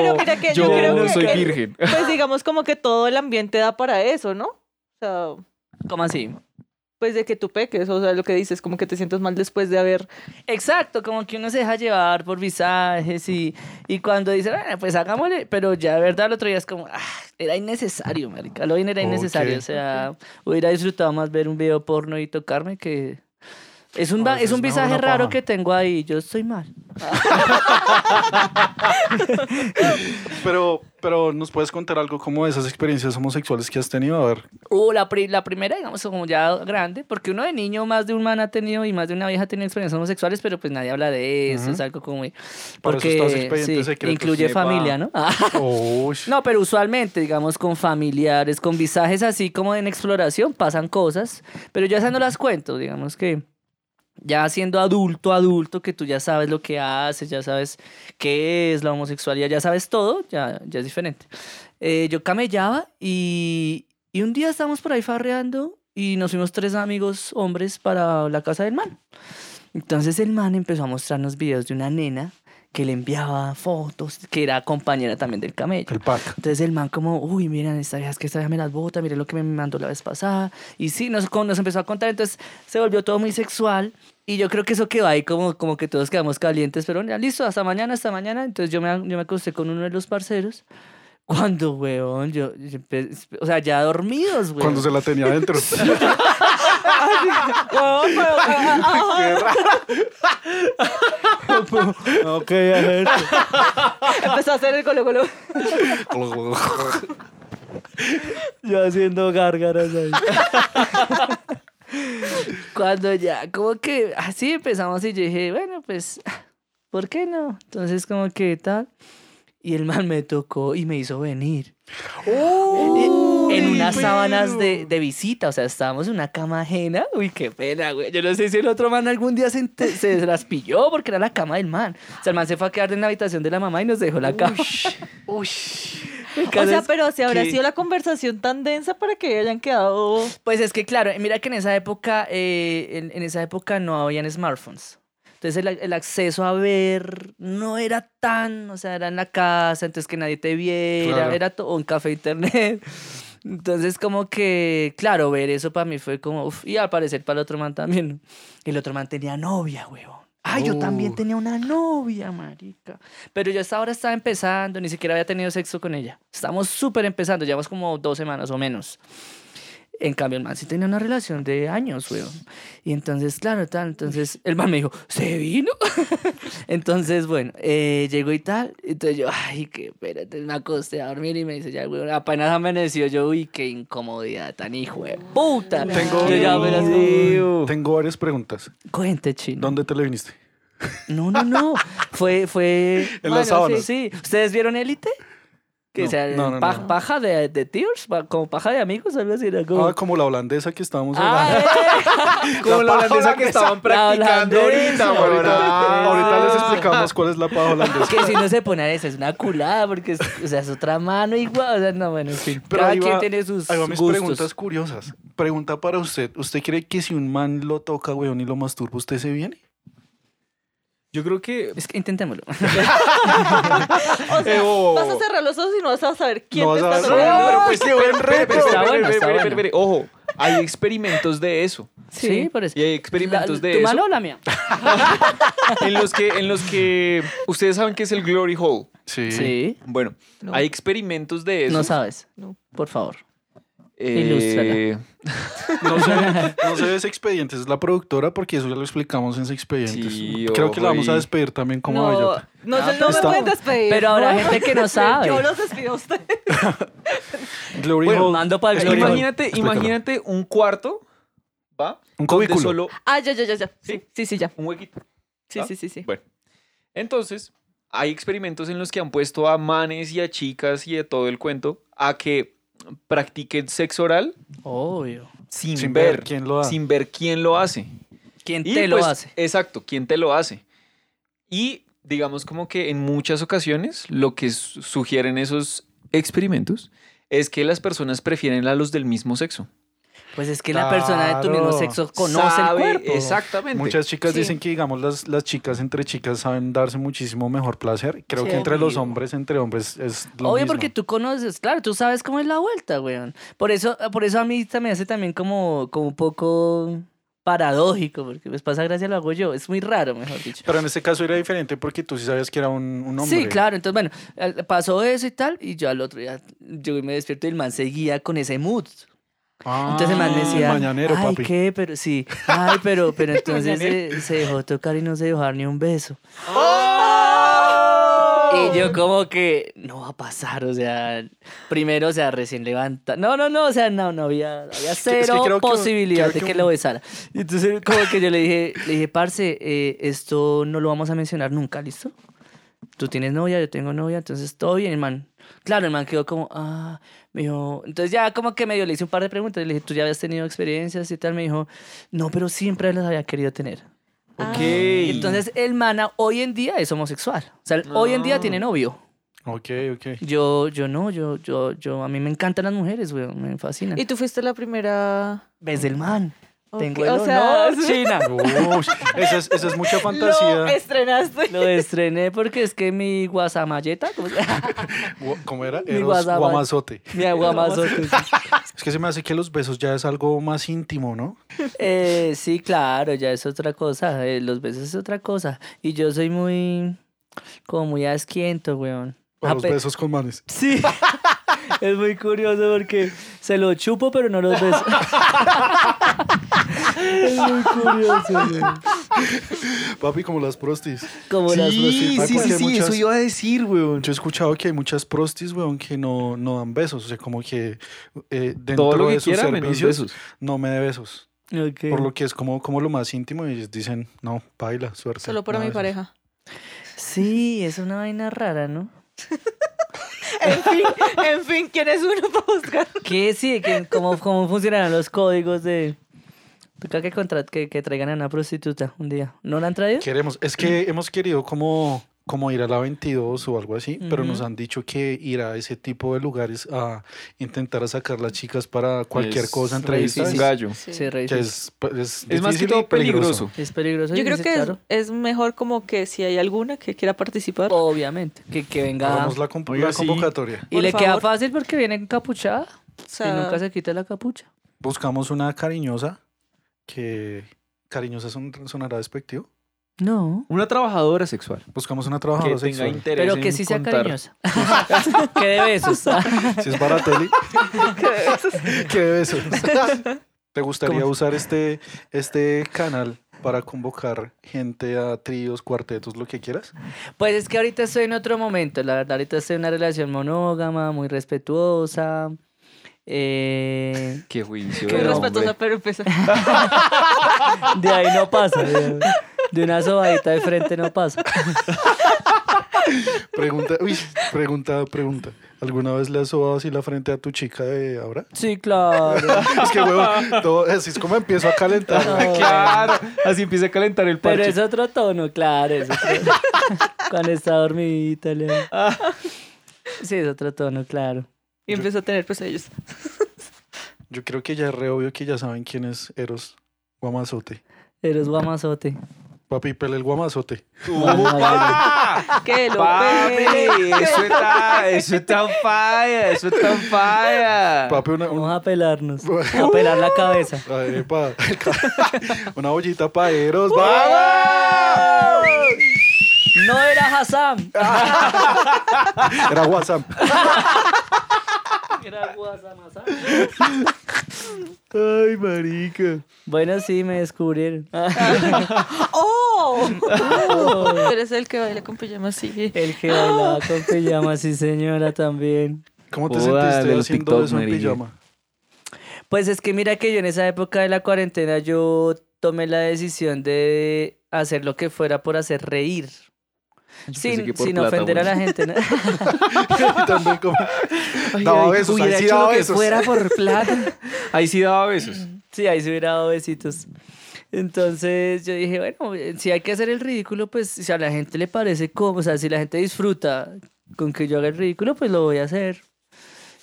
que yo yo creo no que- soy virgen. Pues digamos como que todo el ambiente da para eso, ¿no? O sea, ¿Cómo así? pues de que tú peques, o sea, lo que dices, como que te sientes mal después de haber. Exacto, como que uno se deja llevar por visajes y, y cuando dice, bueno, pues hagámosle, pero ya de verdad el otro día es como, ah, era innecesario, marica, lo bien era innecesario, Ok. o sea, hubiera disfrutado más ver un video porno y tocarme que... Es un, es un visaje raro paja. que tengo ahí, yo estoy mal. Pero, pero nos puedes contar algo como de esas experiencias homosexuales que has tenido, a ver. Uh, la, pri- la primera, digamos, como ya grande, porque uno de niño más de un man ha tenido y más de una vieja ha tenido experiencias homosexuales, pero pues nadie habla de eso, Ujú. es algo como Porque sí, incluye familia, ¿no? No, pero usualmente, digamos, con familiares, con visajes así como en exploración, pasan cosas, pero yo esas no las cuento, digamos que ya siendo adulto, adulto, que tú ya sabes lo que haces, ya sabes qué es la homosexualidad, ya sabes todo, ya, ya es diferente. Eh, yo camellaba y, y un día estábamos por ahí farreando y nos fuimos tres amigos hombres para la casa del man. Entonces el man empezó a mostrarnos videos de una nena que le enviaba fotos, que era compañera también del camello. El pack. Entonces el man como, uy, miren, esta vieja es que esta vieja me las bota, miren lo que me mandó la vez pasada. Y sí, nos, nos empezó a contar, entonces se volvió todo muy sexual. Y yo creo que eso quedó ahí como, como que todos quedamos calientes, pero ya listo, hasta mañana, hasta mañana. Entonces yo me, yo me acosté con uno de los parceros. Cuando, weón, yo, yo o sea, ya dormidos, weón. Cuando se la tenía adentro. Ok, a ver. Empezó a hacer el colo colo. Yo haciendo gárgaras ahí. Cuando ya, como que así empezamos y yo dije, bueno, pues, ¿por qué no? Entonces, como que tal. Y el man me tocó y me hizo venir. en unas sábanas de, de visita, o sea, estábamos en una cama ajena. Uy, qué pena, güey. Yo no sé si el otro man algún día se, se las pilló porque era la cama del man. O sea, el man se fue a quedar en la habitación de la mamá y nos dejó la cama. O sea, pero si habrá sido la conversación tan densa para que hayan quedado. Pues es que claro, mira que en esa época, eh, en, en esa época no habían smartphones. Entonces el, el acceso a ver no era tan, o sea, era en la casa, entonces que nadie te viera, Claro. era todo un café internet. Entonces como que, claro, ver eso para mí fue como, uf, y al parecer para el otro man también. ¿no? El otro man tenía novia, huevón. Ah, yo también Uh. tenía una novia, marica. Pero yo hasta ahora estaba empezando, ni siquiera había tenido sexo con ella. Estamos súper empezando, llevamos como dos semanas o menos. En cambio, el man sí tenía una relación de años, weón. Y entonces, claro, tal. Entonces, el man me dijo, ¿se vino? entonces, bueno, eh, llegó y tal. Entonces yo, ay, qué, espérate, me acosté a dormir y me dice, ya, weón, apenas amaneció yo, uy, qué incomodidad tan hijo de puta. Tengo, Yo ya, tengo varias preguntas. cuente, chino. ¿Dónde te le viniste? No, no, no. Fue, fue. En las sábanas. Sí. ¿Ustedes vieron Élite? Que No, sea no, no, pa- no. paja de, de tears, pa- como paja de amigos, algo así. era como- Ah, como la holandesa que estábamos Ah, hablando. eh. Como la holandesa que estaban practicando ahorita, weón. ahorita, Ah. ahorita les explicamos cuál es la paja holandesa. que si no se pone a esa, es una culada, porque es, o sea, es otra mano igual. O sea, no, bueno, en fin. Pero Cada ahí quien va- tiene sus ahí van mis gustos. preguntas curiosas. Pregunta para usted. ¿Usted cree que si un man lo toca, weón, y lo masturba, usted se viene? Yo creo que. Es que intentémoslo. O sea, Eh, oh. vas a cerrar los ojos y no vas a saber quién No te vas a está. No, pero pues qué buen reto. Está bueno, está pero, bueno. pero, pero, Ojo, hay experimentos de eso. Sí, por eso. Y hay experimentos La- de ¿Tu eso. mano o la mía? En los que, en los que ustedes saben que es el glory hole. Sí. Sí. Bueno, No. hay experimentos de eso. No sabes. No. Por favor. Eh, No sé, no sé de ese expediente, es la productora porque eso ya lo explicamos en ese expediente. Sí, Creo que la vamos a despedir también como No, bellota. no, se- no me pueden despedir. Pero habrá ¿no? gente que no sabe. Yo los despido a ustedes. Glory Bueno, mando pa'l Es- Glory imagínate, Explícalo. imagínate un cuarto, ¿va? Un cubículo. solo Ah, ya, ya, ya, ya. ¿Sí? Sí, sí, ya. un huequito. Sí, sí, sí, sí. Bueno, entonces hay experimentos en los que han puesto a manes y a chicas y de todo el cuento a que practiquen sexo oral Obvio. sin, Sin ver, ver quién lo hace. sin ver quién lo hace. ¿Quién Y, te lo pues, hace? Exacto, quién te lo hace. Y digamos como que en muchas ocasiones lo que su- sugieren esos experimentos es que las personas prefieren a los del mismo sexo. Pues es que la persona de tu mismo sexo conoce Sabe el cuerpo. Exactamente. Muchas chicas Sí. dicen que, digamos, las, las chicas entre chicas saben darse muchísimo mejor placer. Creo Sí, que entre los hombres, entre hombres, es lo Obvio mismo. porque tú conoces, claro, tú sabes cómo es la vuelta, weón. Por eso, por eso a mí me hace también como, como un poco paradójico, porque pues pasa gracia lo hago yo. Es muy raro, mejor dicho. Pero en este caso era diferente porque tú sí sabías que era un, un hombre. Sí, claro, entonces bueno, pasó eso y tal, y yo al otro día yo me despierto y el man seguía con ese mood. Ah, Entonces el man decía, Mañanero, ay, papi. ¿qué? Pero sí, ay, pero, pero entonces se, se dejó tocar y no se dejó dar ni un beso. Y yo como que no va a pasar, o sea, primero, o sea, recién levanta. No, no, no, o sea, no, no había, había es que cero creo que- posibilidad de que que un- lo besara. Y entonces como que yo le dije, le dije, parce, eh, esto no lo vamos a mencionar nunca, ¿listo? Tú tienes novia, yo tengo novia, entonces todo bien, man. Claro, el man quedó como, ah, me dijo, entonces ya como que medio le hice un par de preguntas, le dije, ¿tú ya habías tenido experiencias y tal? Me dijo, no, pero siempre las había querido tener. Ah. Ok. Entonces el mana hoy en día es homosexual. O sea, hoy en día tiene novio. Ok, ok. Yo, yo no, yo, yo, yo, a mí me encantan las mujeres, weón, me fascinan. Y tú fuiste la primera. Ves del man. Tengo el o sea, honor, China. Uy, esa, es, esa es mucha fantasía. Lo estrenaste. Lo estrené porque es que mi guasamayeta, ¿cómo ¿Cómo era? Mi Guamazote. mi aguamazote. sí. Es que se me hace que los besos ya es algo más íntimo, ¿no? Eh, sí, claro, ya es otra cosa. eh, los besos es otra cosa. Y yo soy muy, como muy asquiento, weón. Para Ah, los besos con manes. Sí. es muy curioso porque se lo chupo, pero no los beso. es muy curioso. Papi, como las prostis. Como las Sí, prostitutas. sí, sí, sí, muchas- eso iba a decir, weón. Yo he escuchado que hay muchas prostis, weón, que no, no dan besos. O sea, como que eh, dentro Todo lo de que sus quiera, servicios besos. no me dé besos. Por lo que es como, como lo más íntimo y ellos dicen, no, baila, suerte. Solo para no mi besos". pareja. Sí, es una vaina rara, ¿no? En fin, en fin, ¿quién es uno para buscar? ¿Qué sí? cómo, ¿Cómo funcionarán los códigos de... Toca que, que, que traigan a una prostituta un día. ¿No la han traído? Queremos, es que hemos querido como, como ir a la 22 o algo así, pero nos han dicho que ir a ese tipo de lugares a intentar sacar las chicas para cualquier Es cosa, re entrevistas, difícil. gallo. Sí, que difícil. es, es, Es más que y todo peligroso. Es peligroso. Yo y creo sí, que es, claro. es mejor como que si hay alguna que quiera participar. Obviamente. Que, que venga... Hagamos la, conv- Oiga, la sí. convocatoria. Y Por le queda fácil porque viene encapuchada. O Y sea, nunca se quita la capucha. Buscamos una cariñosa que cariñosa son- sonará despectivo. No. Una trabajadora sexual. Buscamos una Que trabajadora tenga sexual. interés Pero en que sí sea contar. cariñosa. que de besos. Si es Baratelli. ¿Qué besos? ¿Te gustaría ¿Cómo? usar este, este canal para convocar gente a tríos, cuartetos, lo que quieras? Pues es que ahorita estoy en otro momento. La verdad, ahorita estoy en una relación monógama, muy respetuosa. Eh, Qué juicio. De respetuosa, pero empieza. de ahí no pasa. De, una sobadita de frente no pasa. Pregunta, uy, pregunta, pregunta. ¿Alguna vez le has sobado así la frente a tu chica de ahora? Sí, claro. Es que, huevón, todo, así es como empiezo a calentar. No. Claro, así empieza a calentar el Pero parche. es otro tono, claro. Es otro... Cuando está dormidita. le- Sí, es otro tono, claro. Y empezó a tener pues ellos. Yo creo que ya es re obvio que ya saben quién es Eros Guamazote. Eres guamazote. Papi, pele el guamazote. ¡Upa! ¡Que lo Papi, eso está, eso está en falla, eso está en falla. Papi, una, Vamos a pelarnos. A pelar la cabeza. Ay, epa, una ollita para Eros. ¡Vamos! No era Hassan. Era WhatsApp. Era. Ay, marica. Bueno, sí, me descubrieron. ¡Oh! Tú eres el que baila con pijama así. El que bailaba con pijama, sí señora, también. ¿Cómo te Joda, sentiste haciendo TikTok, eso en marica. pijama? Pues es que mira que yo en esa época de la cuarentena yo tomé la decisión de hacer lo que fuera por hacer reír. Sin, sin ofender a la gente. ¿no? Como... Ay, Daba ay, besos, ahí sí daba besos. fuera por plata. Ahí sí daba besos. Sí, ahí se hubiera dado besitos. Entonces yo dije, bueno, si hay que hacer el ridículo, pues si a la gente le parece como, o sea, si la gente disfruta con que yo haga el ridículo, pues lo voy a hacer.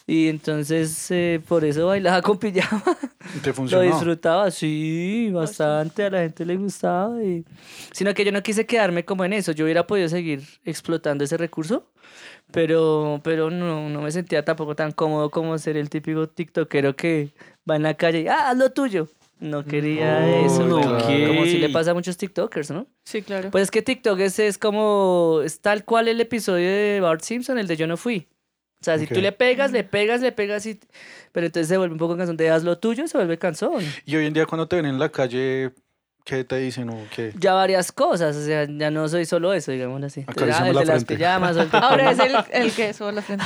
Y entonces eh, por eso bailaba con pijama. Te Lo funcionó. disfrutaba, sí, bastante, a la gente le gustaba. Y... Sino que yo no quise quedarme como en eso, yo hubiera podido seguir explotando ese recurso, pero, pero no, no me sentía tampoco tan cómodo como ser el típico tiktokero que va en la calle y, ah, haz lo tuyo. No quería Oh, eso, no, como si le pasa a muchos tiktokers, ¿no? Sí, claro. Pues es que TikTok es, es como, es tal cual el episodio de Bart Simpson, el de Yo no fui. O sea, si tú le pegas, le pegas, le pegas, y... pero entonces se vuelve un poco canción de haz lo tuyo, se vuelve canción. Y hoy en día cuando te ven en la calle, ¿qué te dicen o qué? Ya varias cosas, o sea, ya no soy solo eso, digamos así. Entonces, ah, el la de las pijamas, el Ahora es el, el que sobre la frente.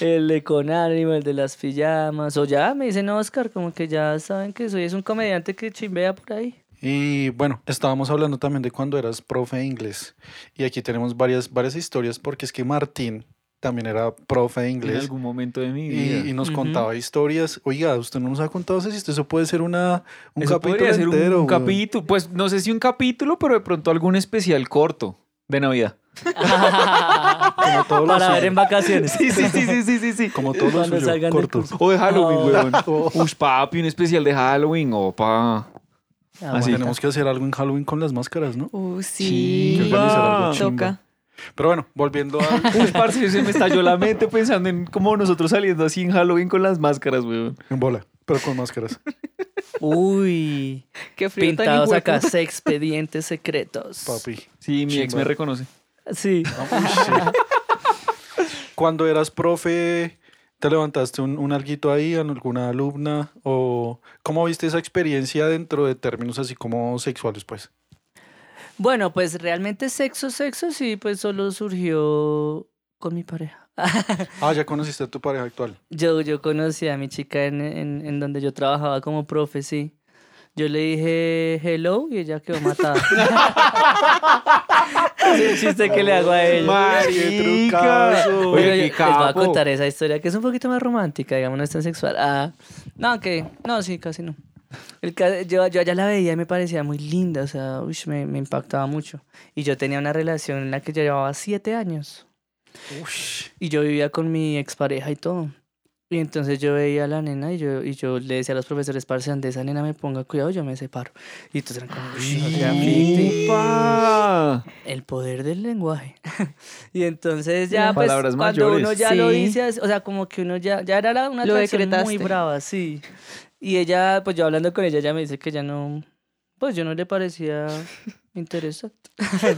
el de con ánimo, el de las pijamas, o ya me dicen Oscar, como que ya saben que soy es un comediante que chimbea por ahí. Y bueno, estábamos hablando también de cuando eras profe de inglés. Y aquí tenemos varias, varias historias porque es que Martín también era profe de En inglés. algún momento de mi vida. Y, y nos contaba historias. Oiga, usted no nos ha contado eso, si esto eso puede ser una, un Eso capítulo ser entero. un, capítulo. Pues no sé si un capítulo, pero de pronto algún especial corto de Navidad. Como todo lo Para ver en vacaciones. Sí, sí, sí, sí, sí, sí, sí. Como todo lo Cuando suyo, salgan del cortos. O de Halloween, Oh. weón. Oh. Ush, papi, un especial de Halloween, opa. Ah, Así. bueno. Tenemos que hacer algo en Halloween con las máscaras, ¿no? Uh, Sí, sí. Hay que organizar algo. Toca. Pero bueno, volviendo a... Uy, parce, se me estalló la mente pensando en cómo nosotros saliendo así en Halloween con las máscaras, weón. en bola, pero con máscaras. Uy, Qué frío pintados acá, expedientes secretos. Papi. Sí, mi ex Chimba. me reconoce. Sí. Uy, sí. Cuando eras profe, ¿te levantaste un, un alguito ahí en alguna alumna? ¿O cómo viste esa experiencia dentro de términos así como sexuales, pues? Bueno, pues realmente sexo, sexo, sí, pues solo surgió con mi pareja. Ah, ya conociste a tu pareja actual. Yo, yo conocí a mi chica en, en, en donde yo trabajaba como profe, sí. Yo le dije hello y ella quedó matada. es el chiste que le hago a ella. Trucazo. Qué les voy a contar esa historia que es un poquito más romántica, digamos, no es tan sexual. Ah, no, que no, sí, casi no. El yo, yo allá la veía y me parecía muy linda, o sea, uish, me, me impactaba mucho. Y yo tenía una relación en la que yo llevaba siete años. Y yo vivía con mi expareja y todo. Y entonces yo veía a la nena y yo, y yo le decía a los profesores, parce, donde esa nena me ponga cuidado, yo me separo. Y entonces eran como, "Ush, no sea ficti". Pa. El poder del lenguaje. y entonces ya, pues, palabras cuando mayores. uno ya lo Sí. dice, así- o sea, como que uno ya, ya era una Lo atracción muy brava, sí. Y ella, pues yo hablando con ella, ella me dice que ya no, pues yo no le parecía interesante.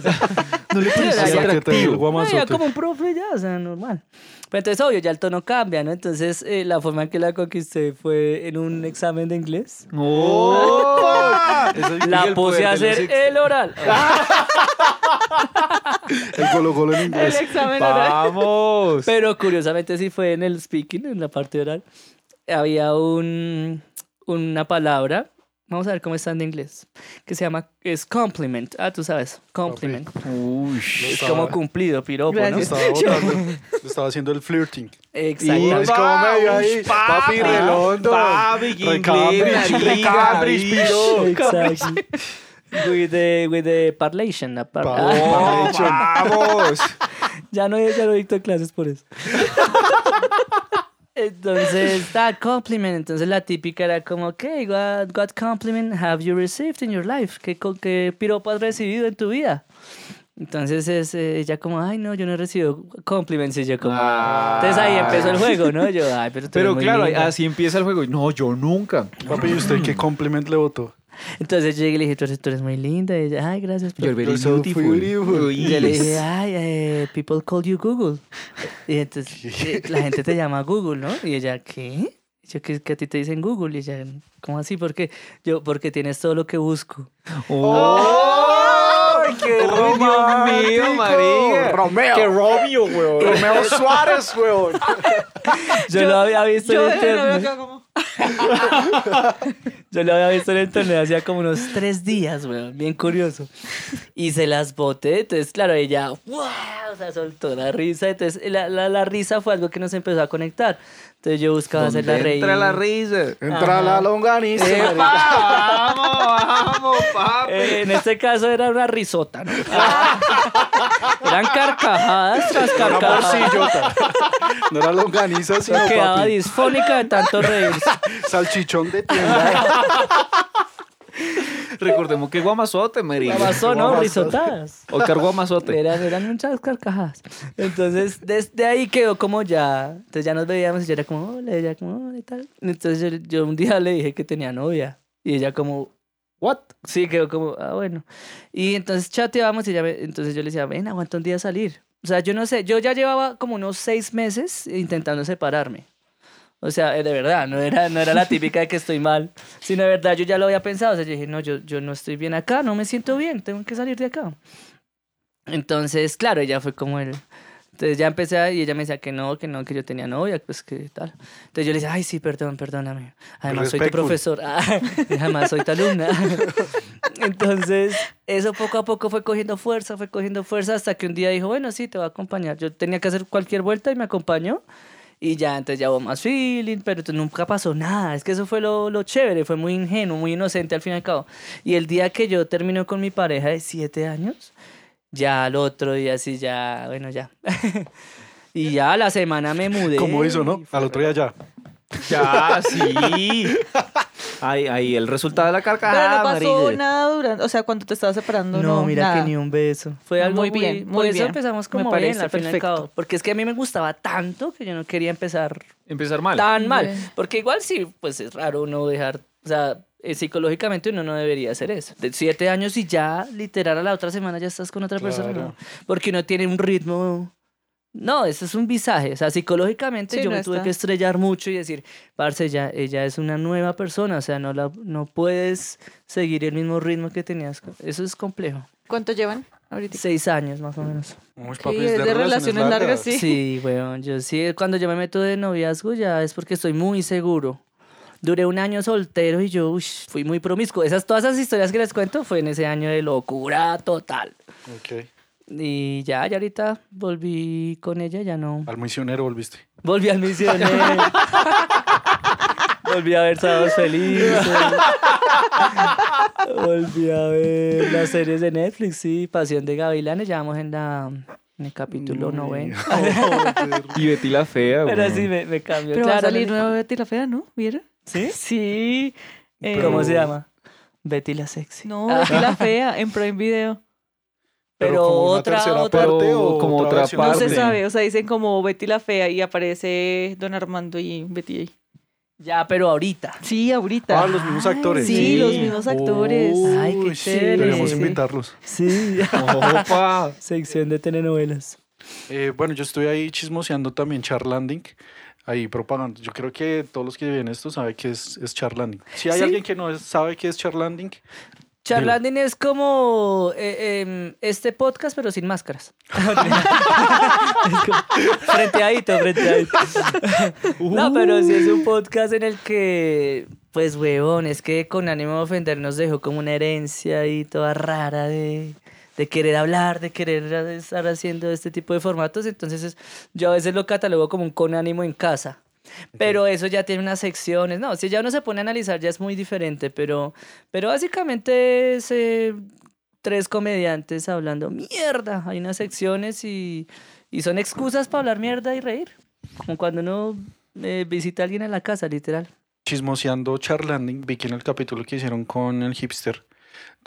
No le parecía el atractivo. No, ya como un profe ya, o sea, normal. Pero entonces, obvio, ya el tono cambia, ¿no? Entonces, eh, la forma en que la conquisté fue en un examen de inglés. ¡Opa! La el puse a hacer el oral. El golo golo en El inglés. examen oral. ¡Vamos! Pero curiosamente sí fue en el speaking, en la parte oral. Había un, una palabra vamos a ver cómo está en inglés, que se llama, es compliment. Ah, tú sabes, compliment. Uy. Es como cumplido, piropo, ¿no? Estaba botando. Estaba haciendo el flirting. Exacto. Es como medio ahí. Papi, relondo. Papi, Cambridge, Cambridge, piro. Exactly. with the with the parlation, la par- Pa- Ah, Parlation. ¡Vamos! ya no ya no dicto clases por eso. Entonces, está compliment. Entonces, la típica era como, ¿qué? What, what compliment have you received in your life? ¿Qué, qué piropo has recibido en tu vida? Entonces, es, eh, ella como, ay, no, yo no he recibido compliments. Y yo como, Ah. entonces ahí empezó el juego, ¿no? Yo, ay, pero tú Pero eres muy claro, linda". así empieza el juego. No, yo nunca. Papi, ¿y usted qué compliment le votó? Entonces, yo llegué y le dije, tú eres, tú eres muy linda. Y ella, ay, gracias. You're profe". very so beautiful. beautiful. Y yo le dije, ay, eh, people call you Google. Y entonces eh, la gente te llama Google, ¿no? Y ella, ¿qué? Y yo, que, que a ti te dicen Google. Y ella, ¿cómo así? ¿Por qué? Yo, porque tienes todo lo que busco. ¡Oh! ¡Qué Dios mío, marica! Romeo. ¡Qué Romeo, weón! Romeo Suárez, weón. Yo, lo había visto Yo en internet. Yo lo había visto en internet hacía como unos tres días, weón. Bien curioso. Y se las boté. Entonces, claro, ella, ¡wow! O sea, soltó la risa. Entonces, la, la, la risa fue algo que nos empezó a conectar. Entonces, yo buscaba hacerla ¿Dónde reír. Entra la risa. Entra la longaniza. ¡Vamos, vamos, papi! Eh, en este caso era una risota, ¿no? Eran carcajadas tras carcajadas. morcillota. No era longaniza, sino quedaba papi. disfónica de tanto reírse. Salchichón de tienda. Recordemos que guamazote, marica. Pasó, ¿no? Guamazote. Risotadas. Oscar guamazote. Eran, eran muchas carcajadas. Entonces, desde ahí quedó como ya. Entonces ya nos veíamos y yo era como, hola, ella como, hola y tal. Entonces yo, yo un día le dije que tenía novia. Y ella como, ¿what? Sí, quedó como, ah, bueno. Y entonces chateábamos y ella me- entonces yo le decía, ven, aguanta un día a salir. O sea, yo no sé, yo ya llevaba como unos seis meses intentando separarme. O sea, eh, de verdad, no era, no era la típica de que estoy mal, sino de verdad yo ya lo había pensado. O sea, yo dije, no, yo, yo no estoy bien acá, no me siento bien, tengo que salir de acá. Entonces, claro, ella fue como el... Entonces ya empecé a- y ella me decía que no, que no, que yo tenía novia, pues que tal. Entonces yo le decía, ay, sí, perdón, perdóname. Además soy tu profesor. Ah, además soy tu alumna. Entonces, eso poco a poco fue cogiendo fuerza, fue cogiendo fuerza hasta que un día dijo, bueno, sí, te voy a acompañar. Yo tenía que hacer cualquier vuelta y me acompañó. Y ya, entonces ya hubo más feeling, pero entonces nunca pasó nada. Es que eso fue lo, lo chévere, fue muy ingenuo, muy inocente al fin y al cabo. Y el día que yo terminé con mi pareja de siete años, ya al otro día sí, ya, bueno, ya. y ya a la semana me mudé. Como hizo, ¿no? Al otro día ya. Ya, sí. Ahí, ahí, el resultado de la Pero carcajada, no pasó marica. nada durante... O sea, cuando te estabas separando, No, no, mira nada. que ni un beso. Fue algo muy bien, muy Por eso bien. empezamos Me como parece bien, al fin y al perfecto. cabo. Porque es que a mí me gustaba tanto que yo no quería empezar Empezar mal. tan mal. Bien. Porque igual sí, pues es raro uno dejar, o sea, eh, psicológicamente uno no debería hacer eso. De siete años y ya, literal, a la otra semana ya estás con otra persona. ¿no? Porque uno tiene un ritmo... No, eso es un visaje. O sea, psicológicamente Sí, yo no me tuve está. que estrellar mucho y decir, parce, ya, ella es una nueva persona. O sea, no, la, no puedes seguir el mismo ritmo que tenías. Eso es complejo. ¿Cuánto llevan ahorita? Seis años más o menos. Uy, Sí, papi, es de relaciones largas, sí. Sí, weón, yo sí, cuando yo me meto de noviazgo ya es porque estoy muy seguro. Duré un año soltero y yo fui muy promiscuo. Esas, todas esas historias que les cuento fue en ese año de locura total. Ok. Y ya, ya ahorita volví con ella, ya no. Al misionero volviste. Volví al misionero. volví a ver Sábados Felices. volví a ver las series de Netflix, sí. Pasión de Gavilanes, ya vamos en, la, en el capítulo noveno. Y Betty la fea, Pero sí me, me cambió. Pero va a claro, salir nueva Betty la Fea, ¿no? ¿Vieron? ¿Sí? Sí. eh, ¿Cómo se llama? Betty la sexy. No, Betty la Fea, en Prime Video. Pero como una otra, otra. Parte o como otra? No se sabe, o sea, dicen como Betty la Fea y aparece Don Armando y Betty ahí. Ya, pero ahorita. Sí, ahorita. Ah, los mismos actores. Sí, Sí. los mismos actores. Ay, qué Uy, sí, chévere. Deberíamos Sí. invitarlos. Sí. Opa. Sección de telenovelas. Eh, bueno, yo estoy ahí chismoseando también Charlanding. Ahí propagando. Yo creo que todos los que ven esto saben que es, es Charlanding. Si hay Sí. alguien que no sabe qué es Charlanding, Charlanding es como eh, em, este podcast, pero sin máscaras. Frente a frente a Hito. No, pero sí es un podcast en el que Pues, huevón, es que con ánimo de ofender nos dejó como una herencia ahí toda rara de, de querer hablar, de querer estar haciendo este tipo de formatos. Entonces, es- yo a veces lo catalogo como un con ánimo en casa. Pero eso ya tiene unas secciones. No, si ya uno se pone a analizar, ya es muy diferente. Pero, pero básicamente es eh, tres comediantes hablando mierda. Hay unas secciones y, y son excusas para hablar mierda y reír. Como cuando uno eh, visita a alguien en la casa, literal. Chismoseando, charlanding, vi que en el capítulo que hicieron con el hipster,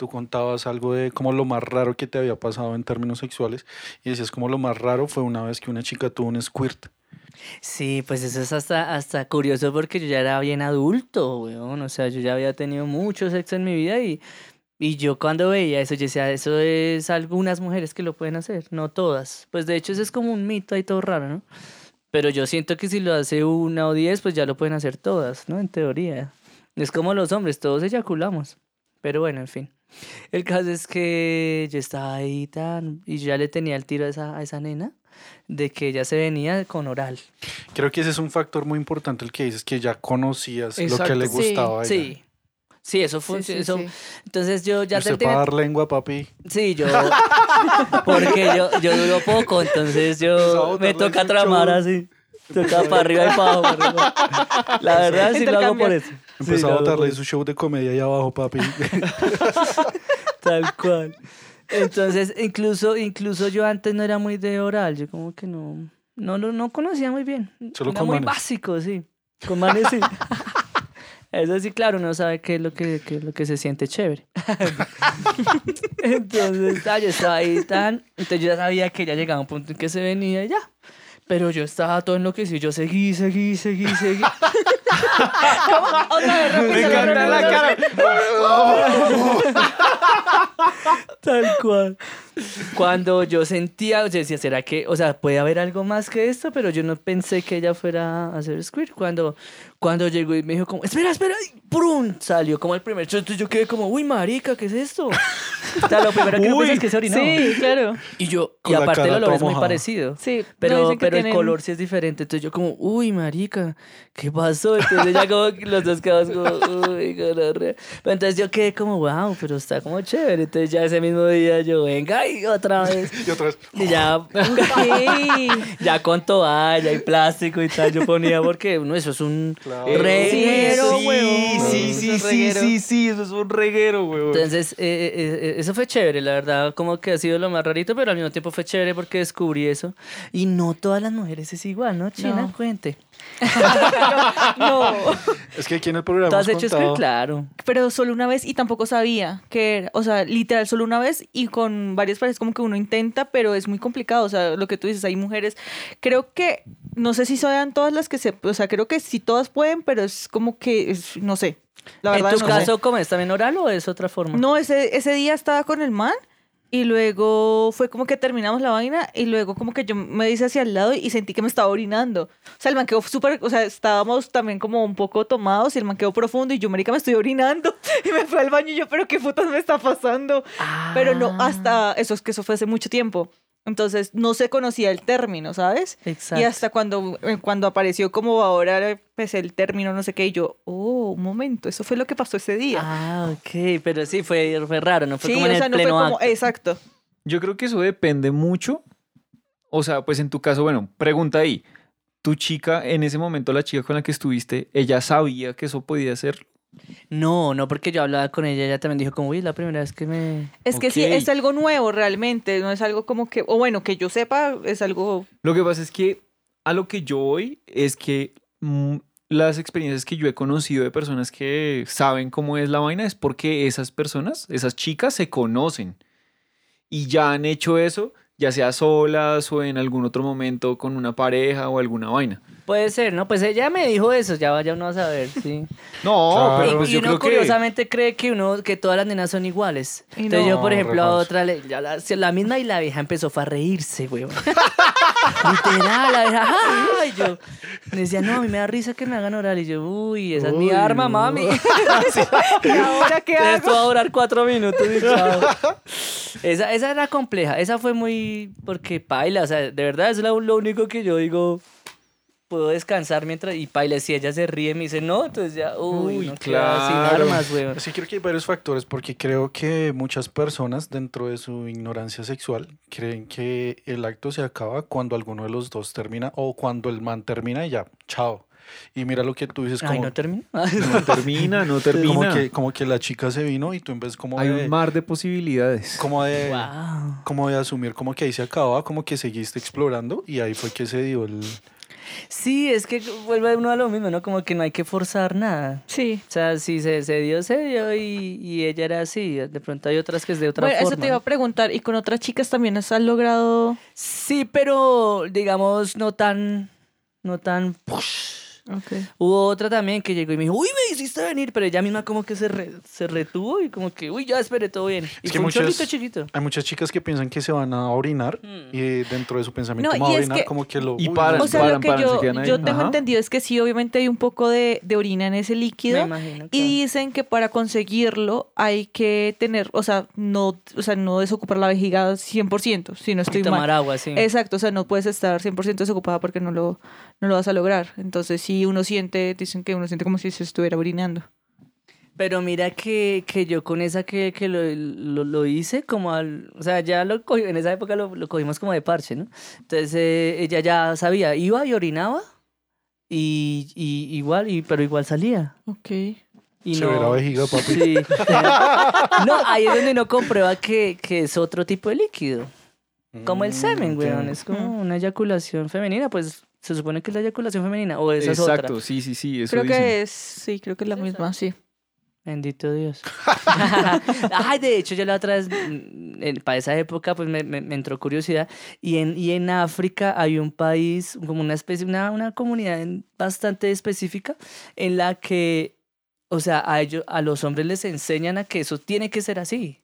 tú contabas algo de como lo más raro que te había pasado en términos sexuales y decías como lo más raro fue una vez que una chica tuvo un squirt. Sí, pues eso es hasta, hasta curioso porque yo ya era bien adulto, weón. O sea, yo ya había tenido mucho sexo en mi vida y, y yo cuando veía eso, yo decía, eso es algunas mujeres que lo pueden hacer, no todas. Pues de hecho, eso es como un mito ahí todo raro, ¿no? Pero yo siento que si lo hace una o diez, pues ya lo pueden hacer todas, ¿no? En teoría. Es como los hombres, todos eyaculamos. Pero bueno, en fin. El caso es que yo estaba ahí tan... Y yo ya le tenía el tiro a esa, a esa nena de que ella se venía con oral. Creo que ese es un factor muy importante el que dices que ya conocías lo que le Sí, gustaba a ella. Sí. Sí, eso fue. Sí, sí, eso, sí. Entonces yo ya Usted tenía- para dar lengua, papi. Sí, yo. Porque yo, yo duro poco, entonces yo me toca tramar así. Toca para arriba y para abajo. para. La verdad sí lo hago por eso. Sí, Empezó lo a eso. su show de comedia ahí abajo, papi. Tal cual. Entonces, incluso, incluso yo antes no era muy de oral. Yo como que no. No, no, no conocía muy bien. Solo era con muy manes. básico, sí. Con manes sí. Eso sí, claro, uno sabe qué es lo que, qué es lo que se siente chévere. Entonces, ah, yo estaba ahí tan. Entonces yo ya sabía que ya llegaba un punto en que se venía y ya. Pero yo estaba todo enloquecido. Yo seguí, seguí, seguí, seguí. Otra vez, Me encanta la cara. Tal cual. Cuando yo sentía, yo decía, ¿será que, o sea, puede haber algo más que esto? Pero yo no pensé que ella fuera a hacer squirt. Cuando, cuando llegó y me dijo como, espera, espera, y ¡prum! Salió como el primer shot. Entonces yo quedé como, uy, marica, ¿qué es esto? O sea, lo primero que piensa es que se orinó. Sí, claro. Y yo, y Con la aparte el olor es muy parecido. Sí, no, Pero, que pero el tienen- color sí es diferente. Entonces yo como, uy, marica, ¿qué pasó? Entonces ya como los dos quedamos como, uy, gonorrea. Pero entonces yo quedé como, wow, pero está como chévere. Entonces ya ese mismo día yo, venga, y otra vez. y otra vez. Y ya, ya con toalla y plástico y tal, yo ponía porque, no, eso es un Claro. reguero, sí, huevón. sí, sí, sí, reguero. sí, sí, eso es un reguero, huevón. Entonces, eh, eh, eh, eso fue chévere, la verdad, como que ha sido lo más rarito, pero al mismo tiempo fue chévere porque descubrí eso. Y no todas las mujeres es igual, ¿no? China, No. cuente. No, Es que aquí en el programa ¿Tú has hemos hecho contado-? Claro. pero solo una vez y tampoco sabía que era, o sea, literal solo una vez y con varias parejas como que uno intenta, pero es muy complicado, o sea, lo que tú dices, hay mujeres, creo que, no sé si sean todas las que se, o sea, creo que sí todas pueden, pero es como que, es- no sé, la verdad ¿En tu no sé. caso, cómo es? ¿También oral o es otra forma? No, ese, ese día estaba con el man y luego fue como que terminamos la vaina y luego como que yo me hice hacia el lado y sentí que me estaba orinando. O sea, el man quedó súper, o sea, estábamos también como un poco tomados y el man quedó profundo y yo, marica, me estoy orinando. Y me fui al baño y yo, pero qué putas me está pasando. Pero no, hasta, eso es que eso fue hace mucho tiempo. Entonces no se conocía el término, ¿sabes? Exacto. Y hasta cuando, eh, cuando apareció como ahora pues, el término, no sé qué, y yo, oh, un momento, eso fue lo que pasó ese día. Ah, ok, pero sí, fue, fue raro, no fue sí, como o en sea, el no fue como, acto. exacto. Yo creo que eso depende mucho. O sea, pues en tu caso, bueno, pregunta ahí. Tu chica, en ese momento, la chica con la que estuviste, ¿ella sabía que eso podía ser? No, no, porque yo hablaba con ella, ella también dijo como, uy, es la primera vez que me... Es que sí, es algo nuevo realmente, no es algo como que, o bueno, que yo sepa, es algo... Lo que pasa es que a lo que yo voy es que mm, las experiencias que yo he conocido de personas que saben cómo es la vaina es porque esas personas, esas chicas se conocen y ya han hecho eso, ya sea solas o en algún otro momento con una pareja o alguna vaina. Puede ser, ¿no? Pues ella me dijo eso, ya vaya uno a saber, sí. No, Claro. pero y pues y yo uno creo que... curiosamente cree que uno que todas las nenas son iguales. Y Entonces yo, no, por ejemplo, a otra, le, ya la, la misma y la vieja empezó a reírse, güey. Literal, la vieja, ¡ay! Yo le decía, no, a mí me da risa que me hagan oral. Y yo, uy, esa es mi Uy, arma, no. mami. ¿Y ahora qué Esto hago? va a durar cuatro minutos y chao. Esa, esa era compleja. Esa fue muy. Porque paila, o sea, de verdad es lo, lo único que yo digo. Puedo descansar mientras. Y paila, si ella se ríe, me dice no, entonces ya, uy, Uy, no queda sin claro. armas, weón. Sí, creo que hay varios factores porque creo que muchas personas dentro de su ignorancia sexual creen que el acto se acaba cuando alguno de los dos termina o cuando el man termina y ya, chao. Y mira lo que tú dices Ay, como, no termina. No termina, no termina. como que como que la chica se vino y tú en vez como Hay de un mar de posibilidades. como de wow. como de asumir como que ahí se acababa, como que seguiste explorando y ahí fue que se dio el Sí, es que vuelve uno a lo mismo, ¿no? Como que no hay que forzar nada. Sí. O sea, si se, se dio, se dio y, y ella era así. De pronto hay otras que es de otra Bueno, forma. eso te iba a preguntar. ¿Y con otras chicas también has logrado...? Sí, pero digamos no tan, no tan. Hubo otra también que llegó y me dijo, uy, me hiciste venir, pero ella misma como que se, re- se retuvo y como que, uy, ya esperé todo bien. Y Es que fue muchas- chiquito. Hay muchas chicas que piensan que se van a orinar Mm. y dentro de su pensamiento No, "Me y a orinar", que- como que lo Y paran, O sea, sé. lo paran, que paran, se yo, yo tengo Ajá. entendido es que sí, obviamente hay un poco de, de orina en ese Me líquido. imagino. Y claro. dicen que para conseguirlo hay que tener, o sea, no, o sea, no desocupar la vejiga 100%, si no Y estoy tomar mal. agua, sí. Exacto, o sea, no puedes estar 100% desocupada porque no lo, no lo vas a lograr. Entonces, si uno siente, dicen que uno siente como si se estuviera orinando. Pero mira que, que yo con esa que, que lo, lo, lo hice como al... O sea, ya lo cogí, en esa época lo, lo cogimos como de parche, ¿no? Entonces eh, ella ya sabía, iba y orinaba y, y igual, y, pero igual salía. Ok. Y Se no, ve la vejiga, papi. Sí. no, ahí es donde uno comprueba que, que es otro tipo de líquido. Como el semen, Mm, weón. Es como una eyaculación femenina, pues se supone que es la eyaculación femenina. O esa es Exacto, otra. sí, sí, sí. Eso Creo dicen. que es, sí, creo que es la misma, sí. Bendito Dios. Ay, de hecho, yo la otra vez, mm, en- para esa época, pues me, me- me entró curiosidad. Y en, y en África hay un país, como una especie, una, una comunidad bastante específica, en la que, o sea, a ellos, a los hombres les enseñan a que eso tiene que ser así.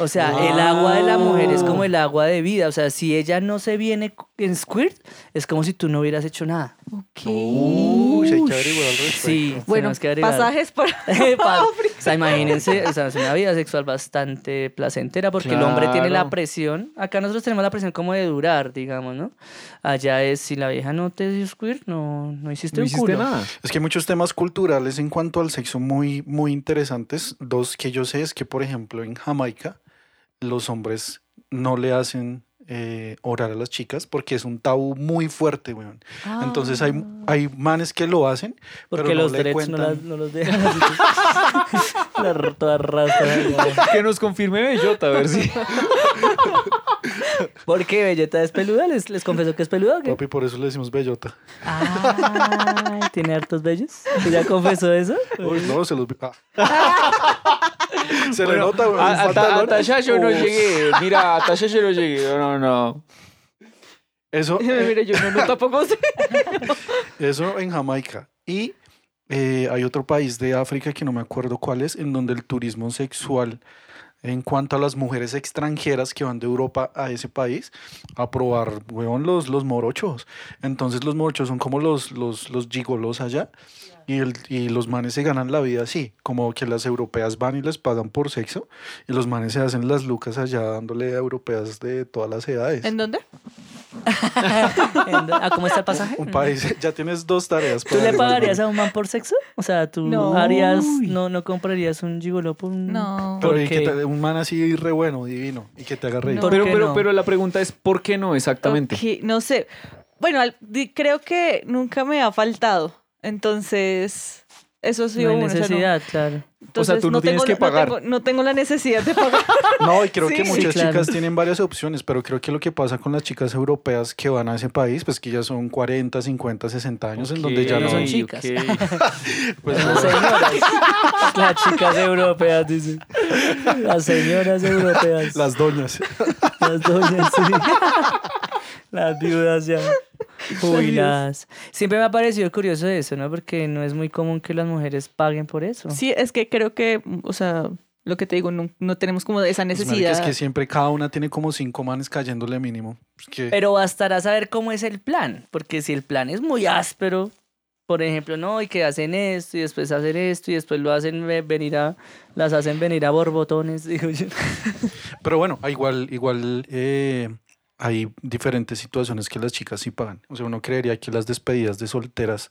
O sea, el agua de la mujer es como el agua de vida. O sea, si ella no se viene en squirt, es como si tú no hubieras hecho nada. Ok. Uy, hay que averiguar al respecto. Sí, bueno, tenemos que averiguar. pasajes para... Pa- o sea, imagínense, o sea, es una vida sexual bastante placentera porque el hombre tiene la Claro. presión. Acá nosotros tenemos la presión como de durar, digamos, ¿no? Allá es si la vieja no te dio squirt, no, no hiciste No un hiciste culo. nada. Es que hay muchos temas culturales en cuanto al sexo muy, muy interesantes. Dos que yo sé es que, por ejemplo, en Jamaica los hombres no le hacen eh, orar a las chicas porque es un tabú muy fuerte, weón. Entonces hay, hay manes que lo hacen, Porque pero no los le derechos no, las- no los dejan la toda rasta. Que nos confirme Bellota, a ver si. ¿Por qué Belleta es peluda? ¿Les, les confieso que es peluda o qué? Papi, por eso le decimos bellota. Ay, ¿tiene hartos bellos? ¿Tú ya confesó eso? Uy, no, se los vi- ah. Se le nota, weón. A, a, Ta- a pantalón. Tasha yo no Uf. llegué. Mira, a Tasha yo no llegué. No, no. Eso, eh, Mire, yo no, no tampoco sé. Eso en Jamaica. Y eh, hay otro país de África que no me acuerdo cuál es, en donde el turismo sexual, en cuanto a las mujeres extranjeras que van de Europa a ese país a probar, weón, los, los morochos. Entonces los morochos son como los, los, los gigolos allá. Y, el, y los manes se ganan la vida así, como que las europeas van y les pagan por sexo, y los manes se hacen las lucas allá dándole a europeas de todas las edades. ¿En dónde? ¿En- ¿A cómo está el pasaje? Un país, ya tienes dos tareas. ¿Tú le pagarías a un man por sexo? O sea, ¿tú No. harías, no, no comprarías un gigolo por un... No. Pero y que Porque- te- un man así re bueno, divino, y que te haga reír. No. ¿Por Pero, qué pero, no? pero la pregunta es: ¿por qué no exactamente? No sé. Bueno, creo que nunca me ha faltado. Entonces, eso ha sido no hay uno, o sea, no- necesidad, claro. Entonces, tú no tienes que pagar. tengo, no tengo la necesidad de pagar. No, y creo Sí. que Sí, muchas claro. chicas tienen varias opciones, pero creo que lo que pasa con las chicas europeas que van a ese país, pues que ya son 40, 50, 60 años, en donde ya no son chicas. ok. Pues, Las señoras. Las chicas europeas, dice. Las señoras europeas. las doñas. Las doñas, sí. Las viudas ya. Jubiladas. Siempre me ha parecido curioso eso, ¿no? Porque no es muy común que las mujeres paguen por eso. Sí, es que creo que, o sea, lo que te digo, no, no tenemos como esa Pues, marica, necesidad. es que siempre cada una tiene como cinco manes cayéndole mínimo. Es que- Pero bastará saber cómo es el plan. Porque si el plan es muy áspero, por ejemplo, no, y que hacen esto y después hacen esto y después lo hacen ve- venir a, las hacen venir a borbotones, digo yo. Pero bueno, igual, igual eh, hay diferentes situaciones que las chicas sí pagan. O sea, uno creería que las despedidas de solteras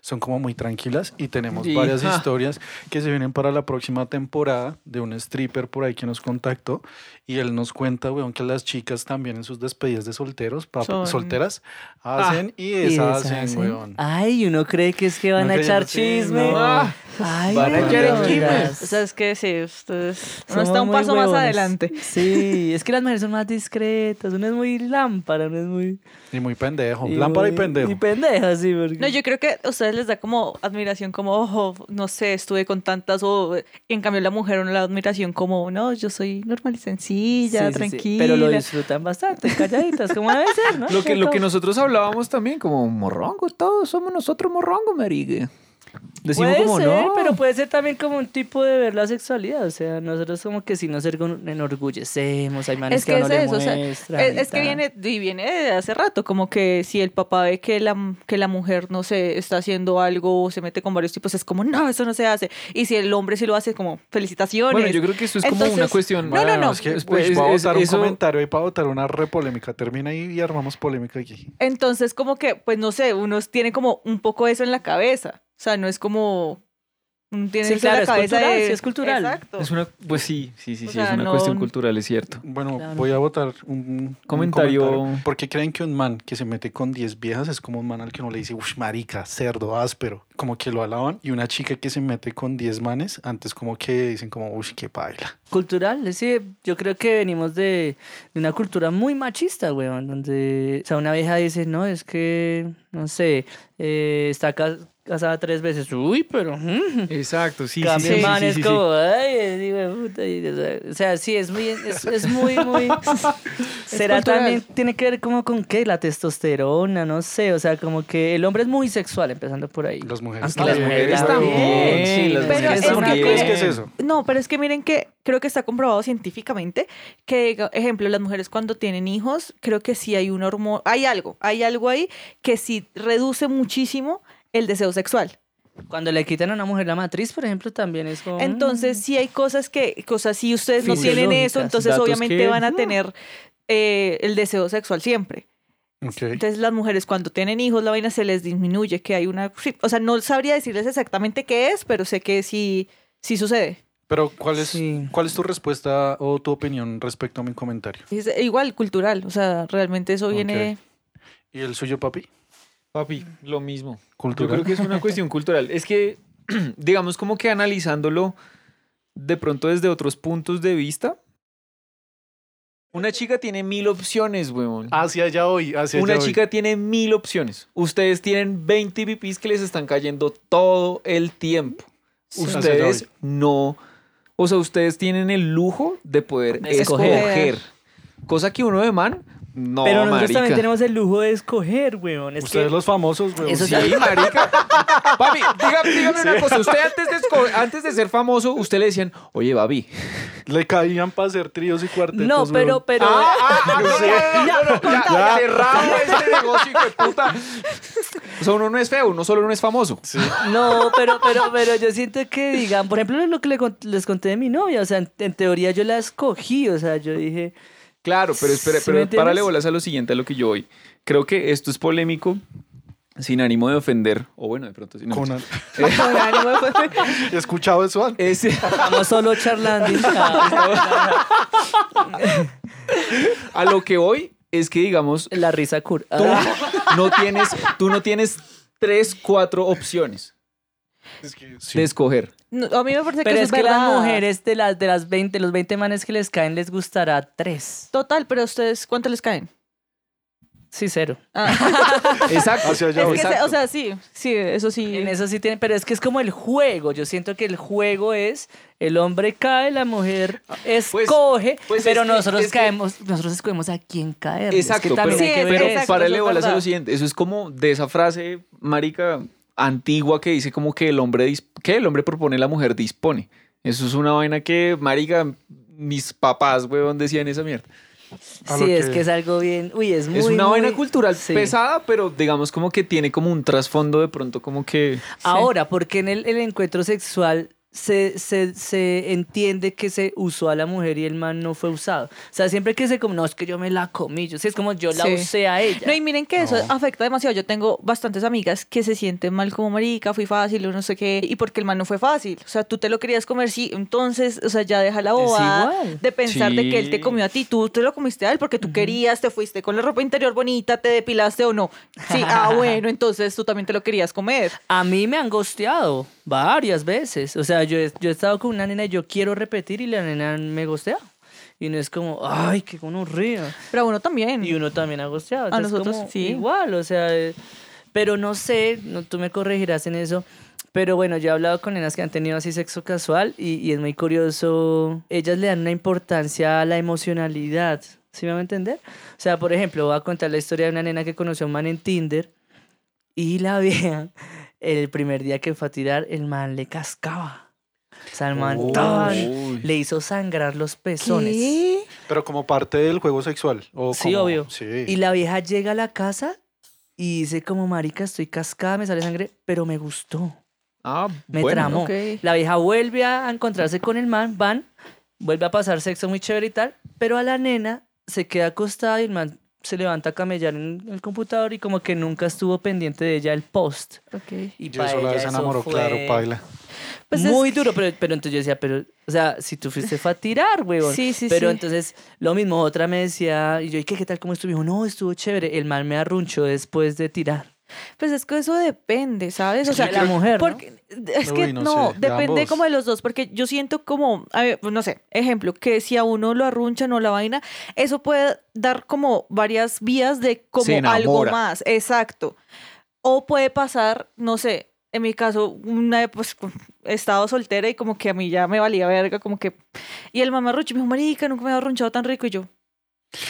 son como muy tranquilas y tenemos Y- varias historias que se vienen para la próxima temporada de un stripper por ahí que nos contactó y él nos cuenta, weón, que las chicas también en sus despedidas de solteros, Son- solteras, hacen y Y deshacen, weón. Ay, uno cree que es que van a echar chisme. no. Ah, Ay, Van a echar. O sea, es que sí, ustedes... Uno está un paso más adelante. Sí, es que las mujeres son más discretas. Uno es muy lámpara, uno es muy. Y muy pendejo. Lámpara y pendejo. Y pendeja, sí, porque. No, yo creo que a ustedes les da como admiración, como, ojo, no sé, estuve con tantas, o y en cambio la mujer uno la admiración como, no, yo soy normal y sencilla, Sí, sí, sí. tranquila. Pero lo disfrutan bastante, calladitas, como debe ser, ¿no? Lo que, lo que nosotros hablábamos también, como morrongo, todos somos nosotros morrongo, marigue. Decimos puede como ser, no. pero puede ser también como un tipo de ver la sexualidad. O sea, nosotros como que si nos enorgullecemos, hay manes Es que a es eso, o sea, muestran es, que viene, y viene de hace rato, como que si el papá ve que la, que la mujer, no sé, está haciendo algo o se mete con varios tipos, es como, no, eso no se hace. Y si el hombre sí lo hace, como, felicitaciones. Bueno, yo creo que esto es como una cuestión. No, no, no. Es que Es- pues, es- a es- botar un eso- comentario y para botar una re polémica. Termina ahí y armamos polémica aquí. Entonces, como que, pues no sé, uno tiene como un poco eso en la cabeza. O sea, no es como. Tiene Sí, claro, es la cabeza. cultural, de- sí, es cultural. Exacto. Es una, pues sí, sí, sí, O sí, sea, es una no- cuestión cultural, es cierto. Bueno, Claro. voy a botar un, un Comentario. ¿Por qué creen que un man que se mete con 10 viejas es como un man al que uno le dice, uff, marica, cerdo, áspero? Como que lo alaban. Y una chica que se mete con 10 manes, antes como que dicen como, uff, qué baila. Cultural, sí, yo creo que venimos de, de una cultura muy machista, weón, donde, o sea, una vieja dice, no, es que, no sé, eh, está ca- casada tres veces, uy, pero... mm". Exacto, sí, Cambio sí, sí, man sí, es sí, sí. como, ay, es hijo de puta", y, o sea, sí, es muy, es, es muy, muy... Será también, tiene que ver como con qué, la testosterona, no sé, o sea, como que el hombre es muy sexual, empezando por ahí. Las mujeres las mujeres también, sí, las Pero mujeres es que ¿Por qué también. crees que es eso? No, pero es que miren que creo que está comprobado científicamente que, ejemplo, las mujeres cuando tienen hijos, creo que sí hay un hormona, hay algo, hay algo ahí que sí reduce muchísimo el deseo sexual. Cuando le quitan a una mujer la matriz, por ejemplo, también es como... Entonces, sí hay cosas que, cosas si ustedes no tienen eso, entonces obviamente que- van a tener eh, el deseo sexual siempre. Entonces las mujeres cuando tienen hijos la vaina se les disminuye, que hay una... O sea, no sabría decirles exactamente qué es, pero sé que sí, sí sucede. Pero, ¿cuál es, Sí. ¿cuál es tu respuesta o tu opinión respecto a mi comentario? Es igual, cultural, o sea, realmente eso viene... ¿Y el suyo, papi? Papi, lo mismo. Yo Cultural. creo que es una cuestión cultural. Es que, digamos, como que analizándolo de pronto desde otros puntos de vista. Una chica tiene mil opciones, weón. Hacia allá hoy, hacia Una allá chica tiene mil opciones. Ustedes tienen 20 pipis que les están cayendo todo el tiempo. Sí. Ustedes no. O sea, ustedes tienen el lujo de poder De escoger. escoger. Cosa que uno de man, no, Pero nosotros marica. también tenemos el lujo de escoger, weón. Es Ustedes que los famosos, güey. Eso Sí, marica. Papi, dígame, dígame una cosa. Usted antes de, esco- antes de ser famoso, usted le decían, oye, Babi. Le caían para hacer tríos y cuartetos. No, pero, weón. pero... ah, Yo sé. ya, ya, cerrado este negocio, hijo de puta. O sea, uno no es feo, uno solo no es famoso. No, pero, pero, pero yo siento que, digan, por ejemplo, lo que les conté de mi novia, o sea, en, en teoría yo la escogí, o sea, yo dije, Claro, pero espere, ¿Sí pero párale bolas a lo siguiente, a lo que yo voy. Creo que esto es polémico, sin ánimo de ofender, o bueno, de pronto, sin Con- pues, He escuchado eso antes. Estamos solo charlando. Ah, a lo que voy es que, digamos, la risa cura. tú no tienes, tú no tienes tres, cuatro opciones Es que sí. de escoger. No, a mí me parece Pero que es eso que verdad. las mujeres de las, de las 20, los 20 manes que les caen les gustará tres. Total, pero a ustedes, ¿cuánto les caen? Sí, cero. Exacto. Es se- exacto. o sea, sí, sí, eso sí. En eso sí tienen, pero es que es como el juego. Yo siento que el juego es el hombre cae, la mujer escoge, pues pero es que- nosotros es que- caemos, nosotros escogemos a quién caer. Exacto, es que también Sí, es- pero eso es bolas a lo siguiente. Eso es como de esa frase, marica, antigua que dice como que el hombre, dis- que el hombre propone, la mujer dispone. Eso es una vaina que, marica, mis papás, weón, decían esa mierda. Sí, es que- es algo bien. Uy, es muy. es una muy- vaina cultural sí. pesada, pero digamos como que tiene como un trasfondo de pronto como que... Ahora, porque en el, el encuentro sexual se, se, se entiende que se usó a la mujer y el man no fue usado. O sea, siempre que se como, no, es que yo me la comí, yo sí, es como yo la Sí. usé a ella. No, y miren que eso afecta demasiado. Yo tengo bastantes amigas que se sienten mal como marica, fui fácil o no sé qué, y porque el man no fue fácil. O sea, tú te lo querías comer, sí, entonces, o sea, ya deja la bobada igual. de pensar de que él te comió a ti, tú te lo comiste a él porque tú querías, te fuiste con la ropa interior bonita, te depilaste o no. Sí, ah, bueno, entonces tú también te lo querías comer. A mí me han gosteado varias veces. O sea, yo he, yo he estado con una nena y yo quiero repetir y la nena me gostea. Y no es como, ay, qué gonorrea. Pero uno también. Y uno también ha gosteado. A nosotros, como, sí. Igual, o sea, eh, pero no sé, no, tú me corregirás en eso. Pero bueno, yo he hablado con nenas que han tenido así sexo casual y, y es muy curioso. Ellas le dan una importancia a la emocionalidad. ¿Sí me va a entender? O sea, por ejemplo, voy a contar la historia de una nena que conoció a un man en Tinder y la vieja, el primer día que fue a tirar, el man le cascaba. O sea, el man Uy. tan- le hizo sangrar los pezones. ¿Qué? Pero como parte del juego sexual. O Sí, como- obvio. Sí. Y la vieja llega a la casa y dice como, marica, estoy cascada, me sale sangre, pero me gustó. Ah, Me bueno. tramó. Ok. La vieja vuelve a encontrarse con el man, van, vuelve a pasar sexo muy chévere y tal, pero a la nena se queda acostada y el man se levanta a camellar en el computador y como que nunca estuvo pendiente de ella el post. Ok. Y Y pa' eso la ella desenamoró, fue claro, paila. Pues es- muy duro, pero, pero entonces yo decía, pero, o sea, si tú fuiste fue a tirar, huevón. Sí, sí, Pero sí. entonces, lo mismo, otra me decía, y yo, ¿y qué, qué tal, cómo estuvo? Y dijo, no, estuvo chévere. El mal me arrunchó después de tirar. Pues es que eso depende, ¿sabes? O sea, de la mujer, ¿no? porque es que Uy, no no, sé, de depende ambos. como de los dos, porque yo siento como, a ver, pues, no sé, ejemplo, que si a uno lo arrunchan o la vaina, eso puede dar como varias vías de como algo más, exacto. O puede pasar, no sé, en mi caso, una pues he estado soltera y como que a mí ya me valía verga, como que y el mamarrucho me dijo, "Marica, nunca me había arrunchado tan rico" y yo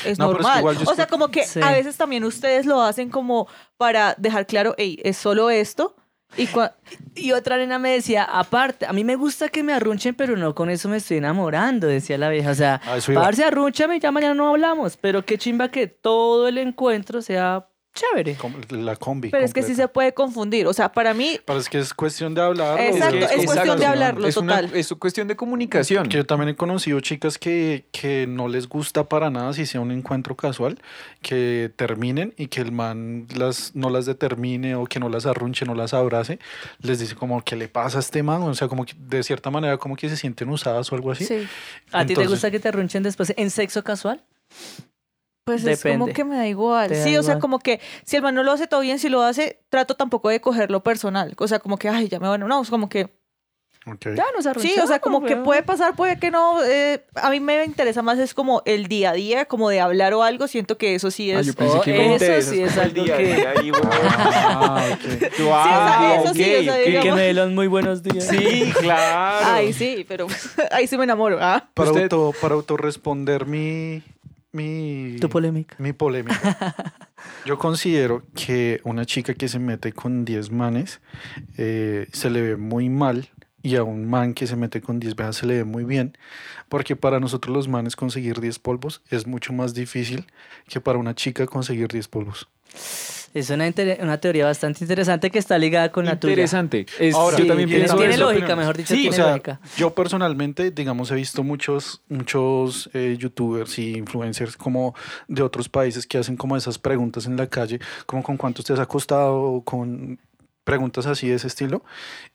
es No, pero es que normal. igual o sea, como que Sí. a veces también ustedes lo hacen como para dejar claro, hey, es solo esto. Y cua- Y otra nena me decía, aparte, a mí me gusta que me arrunchen, pero no con eso me estoy enamorando, decía la vieja. O sea, A eso iba. parce, arrúnchame y ya mañana no hablamos. Pero qué chimba que todo el encuentro sea chévere. La combi. pero es que sí se puede confundir. O sea, para mí, Pero es que es cuestión de hablar. Exacto, es cuestión de hablarlo, es una- total. es cuestión de comunicación. Que yo también he conocido chicas que, que no les gusta para nada si sea un encuentro casual, que terminen y que el man las, no las determine o que no las arrunche, no las abrace, les dice como, ¿qué le pasa a este man? O sea, como que de cierta manera como que se sienten usadas o algo así. sí. ¿A ti te gusta que te arrunchen después en sexo casual? Pues es como Depende. que me da igual. Te da Sí, o sea, igual. como que si el man no lo hace todo bien, si lo hace, trato tampoco de cogerlo personal. O sea, como que, ay, ya me van a... No, es como que... Ok. Ya nos. Sí, o sea, como que weón. puede pasar, puede que no. eh, a mí me interesa más es como el día a día, como de hablar o algo. Siento que eso sí Ah, es... yo pensé Oh, que eso interesas sí es el algo día a que- día ahí, weón. Ah, ok. Sí, o sea, eso sí, o sea, ok. Que me dé los muy buenos días. Sí, claro. Ay, sí, pero ahí sí me enamoro. Ah. Para, Usted- auto, para autorresponder mi, mi, Tu polémica. mi polémica. Yo considero que una chica que se mete con 10 manes eh, se le ve muy mal y a un man que se mete con 10 vejas se le ve muy bien, porque para nosotros los manes conseguir 10 polvos es mucho más difícil que para una chica conseguir 10 polvos. Es una, una teoría bastante interesante que está ligada con la tuya. Interesante. Es- Ahora, yo también tiene- pienso tiene eso. lógica, mejor dicho, Sí, tiene o sea, lógica. yo personalmente, digamos, he visto muchos, muchos eh, youtubers y influencers como de otros países que hacen como esas preguntas en la calle, como con cuánto te has acostado, con preguntas así de ese estilo.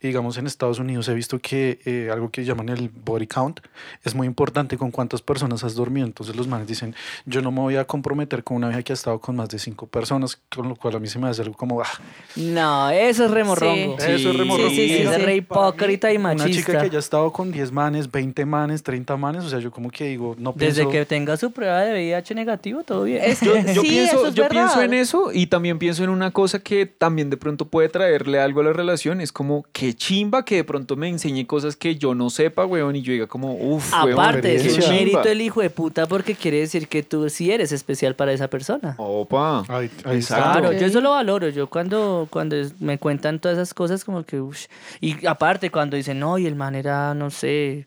Y digamos, en Estados Unidos he visto que eh, algo que llaman el body count es muy importante con cuántas personas has dormido. Entonces los manes dicen, yo no me voy a comprometer con una vieja que ha estado con más de cinco personas, con lo cual a mí se me hace algo como, ah, No, eso es remorrongo. Sí. eso es remorrongo. Sí, sí, sí, es re hipócrita y Una chica machista. que ya ha estado con 10 manes, 20 manes, 30 manes, o sea, yo como que digo, no Desde pienso... que tenga su prueba de VIH negativo, todo bien. Es Yo, que- yo sí, pienso, eso es yo pienso en eso y también pienso en una cosa que también de pronto puede algo a la relación. Es como que chimba que de pronto me enseñe cosas que yo no sepa, weón, y yo diga como, uff, Aparte, es un mérito el hijo de puta porque quiere decir que tú sí eres especial para esa persona. Opa. Ahí, ahí está. Exacto. Claro, yo eso lo valoro. Yo cuando, cuando me cuentan todas esas cosas, como que. ush. Y aparte, cuando dicen, no, y el man era, no sé,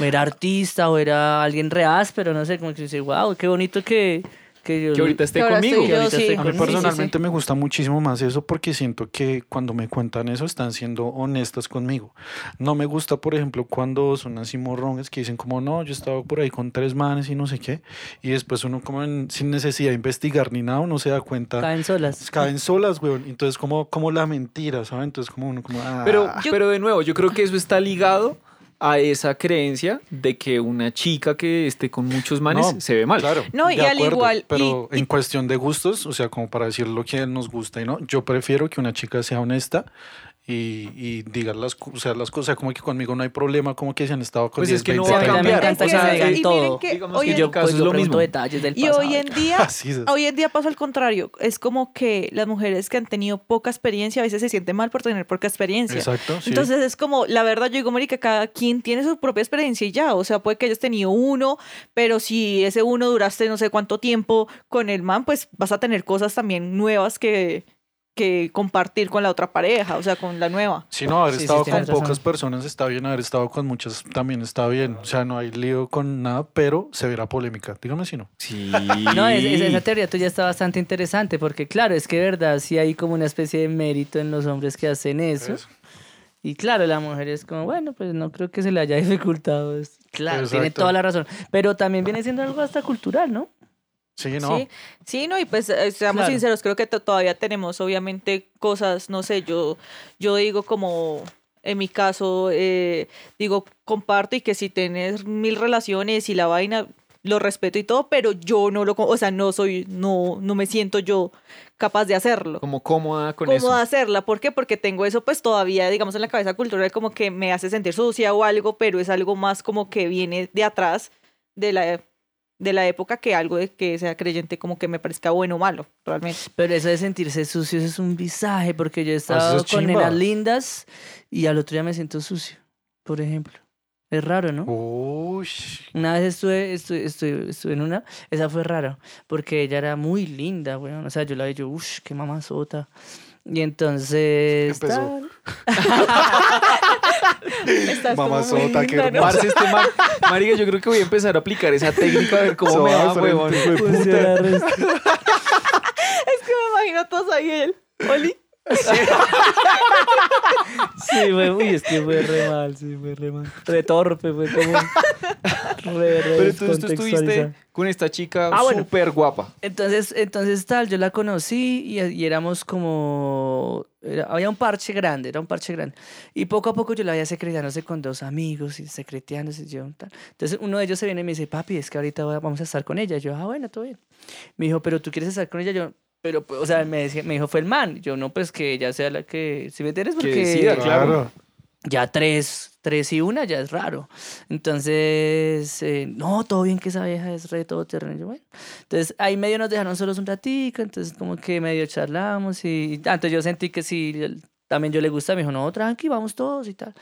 era artista o era alguien reaz, pero no sé, como que dice, wow, qué bonito que, que yo... Que ahorita esté Que conmigo. ahorita sí. A mí conmigo. Sí, sí, sí. personalmente me gusta muchísimo más eso porque siento que cuando me cuentan eso están siendo honestas conmigo. No me gusta, por ejemplo, cuando son así morrones que dicen como, no, yo estaba por ahí con tres manes y no sé qué. Y después uno como en- sin necesidad de investigar ni nada, uno se da cuenta. Caen solas. Caen solas, weón. Entonces como, como la mentira, ¿sabes? Entonces como uno como... ah. Pero, Yo- pero de nuevo, yo creo que eso está ligado a esa creencia de que una chica que esté con muchos manes No, se ve mal. Claro. No, y de al igual- Pero y- y- en cuestión de gustos, o sea, como para decir lo que nos gusta y no, yo prefiero que una chica sea honesta y, y diga las, o sea, las cosas, como que conmigo no hay problema, como que se han estado con Pues 10, es que no 20 va a mí me cambiar. encanta que es- digan y miren todo. que Digamos hoy que en- yo Pues es lo pregunto mismo. detalles del Y pasado. hoy en día, hoy en día pasa al contrario. Es como que las mujeres que han tenido poca experiencia a veces se sienten mal por tener poca experiencia. Exacto, sí. Entonces es como, la verdad, yo digo, Marica, cada quien tiene su propia experiencia y ya. O sea, puede que hayas tenido uno, pero si ese uno duraste no sé cuánto tiempo con el man, pues vas a tener cosas también nuevas que, que compartir con la otra pareja, o sea, con la nueva. Si no, haber Sí, sí, estado con razón. pocas personas está bien, haber estado con muchas también está bien. O sea, no hay lío con nada, pero se verá polémica. Dígame si no. Sí. No, es- es- esa teoría tuya está bastante interesante porque, claro, es que verdad sí hay como una especie de mérito en los hombres que hacen eso. Eso. Y claro, la mujer es como, bueno, pues no creo que se le haya dificultado. esto. Claro, tiene toda la razón. Pero también viene siendo algo hasta cultural, ¿no? Sí, no. Sí, sí, no, y pues eh, seamos Claro. sinceros, creo que to- todavía tenemos obviamente cosas, no sé, yo, yo digo como en mi caso, eh, digo, comparto y que si tienes mil relaciones y la vaina, lo respeto y todo, pero yo no lo, o sea, no soy, no, no me siento yo capaz de hacerlo. Como cómoda con ¿Cómo eso. hacerla? ¿Por qué? Porque tengo eso pues todavía, digamos, en la cabeza cultural como que me hace sentir sucia o algo, pero es algo más como que viene de atrás de la, de la época que algo de que sea creyente como que me parezca bueno o malo, realmente. Pero eso de sentirse sucio eso es un visaje porque yo he eso estado es con nenas lindas y al otro día me siento sucio, por ejemplo. Es raro, ¿no? Uy. Una vez estuve, estuve, estuve, estuve en una, esa fue raro, porque ella era muy linda, weón. O sea, yo la vi, yo, uff, qué mamazota. Y entonces. Empezó. Estás Mamazota, ¿no? Parce, este man, marica, yo creo que voy a empezar a aplicar esa técnica a ver cómo me va, huevón. Es que me imagino a todos ahí él. Oli. Sí, fue, uy, es que fue re mal, sí, fue re mal. Re torpe, fue como. Re, re Pero entonces tú estuviste con esta chica Ah, bueno. súper guapa. Entonces, entonces tal, yo la conocí y, y éramos como, era- había un parche grande, era un parche grande. Y poco a poco yo la veía secretándose con dos amigos y secreteándose y yo tal. Entonces uno de ellos se viene y me dice, papi, es que ahorita vamos a estar con ella. yo, ah, bueno, todo bien. Me dijo, pero tú quieres estar con ella, yo, pero, pues, o sea, me, decía, me dijo, fue el man. Yo, no, pues que ella sea la que, si me entiendes, Que porque decida, Claro. ya tres, tres y una ya es raro. Entonces, eh, no, todo bien que esa vieja es re todo terreno. Yo, bueno. Entonces, ahí medio nos dejaron solos un ratico, entonces como que medio charlamos y antes yo sentí que él- también yo le gusta, me dijo, no, tranqui, vamos todos y tal.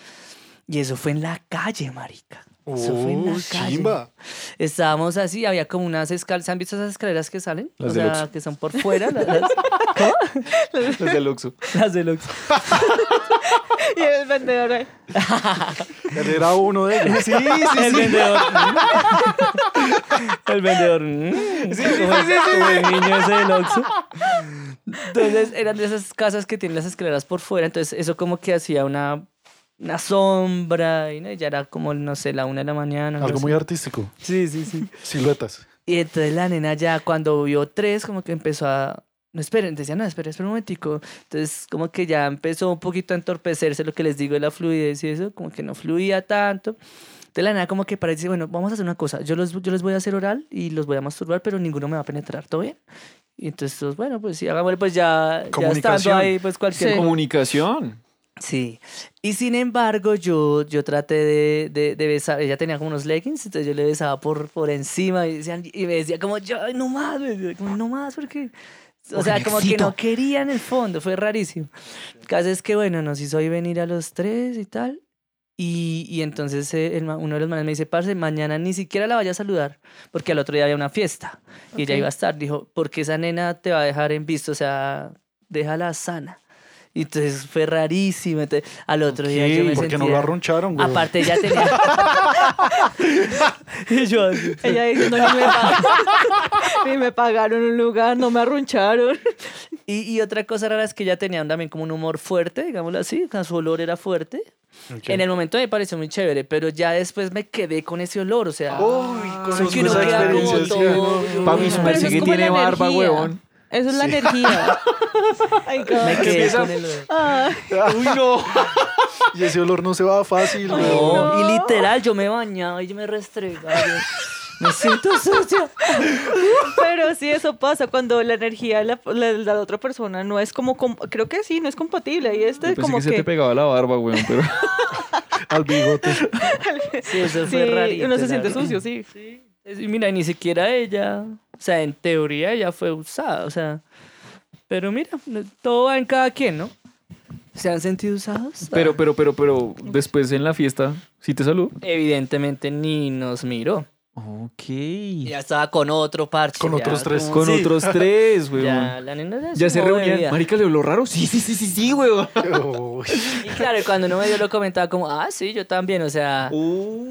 Y eso fue en la calle, marica. Eso fue en la Uy, calle. chimba. Estábamos así, había como unas escaleras, ¿se han visto esas escaleras que salen? Las o del sea, Oxxo. que son por fuera, las, las, Los del Oxxo. las del Oxxo. Y el vendedor ahí. Él era uno de ellos. Sí, sí, el vendedor. el vendedor. mm, como, como el niño ese del Oxxo. Entonces eran de esas casas que tienen las escaleras por fuera. Entonces eso como que hacía una, una sombra. Y ¿no? Ya era como, no sé, la una de la mañana. Algo no muy sé. artístico. Sí, sí, sí. Siluetas. Y entonces la nena ya cuando vio tres como que empezó a... No, esperen, decía, no, esperen, esperen un momentico. Entonces como que ya empezó un poquito a entorpecerse lo que les digo de la fluidez y eso, como que no fluía tanto. Entonces la nena como que parece, bueno, vamos a hacer una cosa, yo, los, yo les voy a hacer oral y los voy a masturbar, pero ninguno me va a penetrar, ¿todo bien? Y entonces, todos, bueno, pues sí, hagámosle, pues ya, ya estando ahí, pues cualquier Sí. Comunicación. Sí. Y sin embargo, yo, yo traté de, de, de besar. Ella tenía como unos leggings, entonces yo le besaba por, por encima y, decían, y me decía como, yo, "Ay, no más, como, no más, porque. O sea, como que no quería en el fondo, fue rarísimo. El caso es que, bueno, nos hizo ahí venir a los tres y tal. Y, y entonces eh, el uno de los manes me dice, parce, mañana ni siquiera la vaya a saludar, porque al otro día había una fiesta y ella Ok. iba a estar. Dijo, porque esa nena te va a dejar en visto, o sea, déjala sana. Y entonces fue rarísimo. Entonces, al otro día yo me ¿Por qué no lo arruncharon, güey? Aparte ya tenía... y yo Ella diciendo, ni me, pagaron, ni me pagaron un lugar, no me arruncharon. Y, y otra cosa rara es que ella tenía también como un humor fuerte, digámoslo así, su olor era fuerte. Ok. En el momento me pareció muy chévere, pero ya después me quedé con ese olor, o sea... Uy, uno esa experiencia, todo- Papi, su tiene barba, huevón. Eso es la energía. Ay, Me quedé con el. Ay, Uy, no. Y ese olor no se va fácil, güey. No, Y literal, yo me bañaba y yo me restregaba. Me siento sucia. pero sí, eso pasa cuando la energía de la, la- la otra persona no es como, com- creo que sí, no es compatible. Y este Yo es pensé como que se te que, pegaba la barba, weón, pero... Al bigote. Sí, eso sí, fue uno se siente sucio, sí. Y mira, ni siquiera ella, sea, en teoría ella fue usada, o sea, pero mira, todo va en cada quien, ¿no? ¿Se han sentido usados? Pero, pero, pero, pero, después en la fiesta, ¿sí te saludó? Evidentemente ni nos miró. Ok. Ya estaba con otro parche. Con ya, otros tres. Con sí. otros tres, weón. Ya, la nena ya, se de reunían. Marica, ¿le habló raro? Sí, sí, sí, sí, sí, weón. Uy. Y claro, cuando uno medio lo comentaba como, ah, sí, yo también, o sea,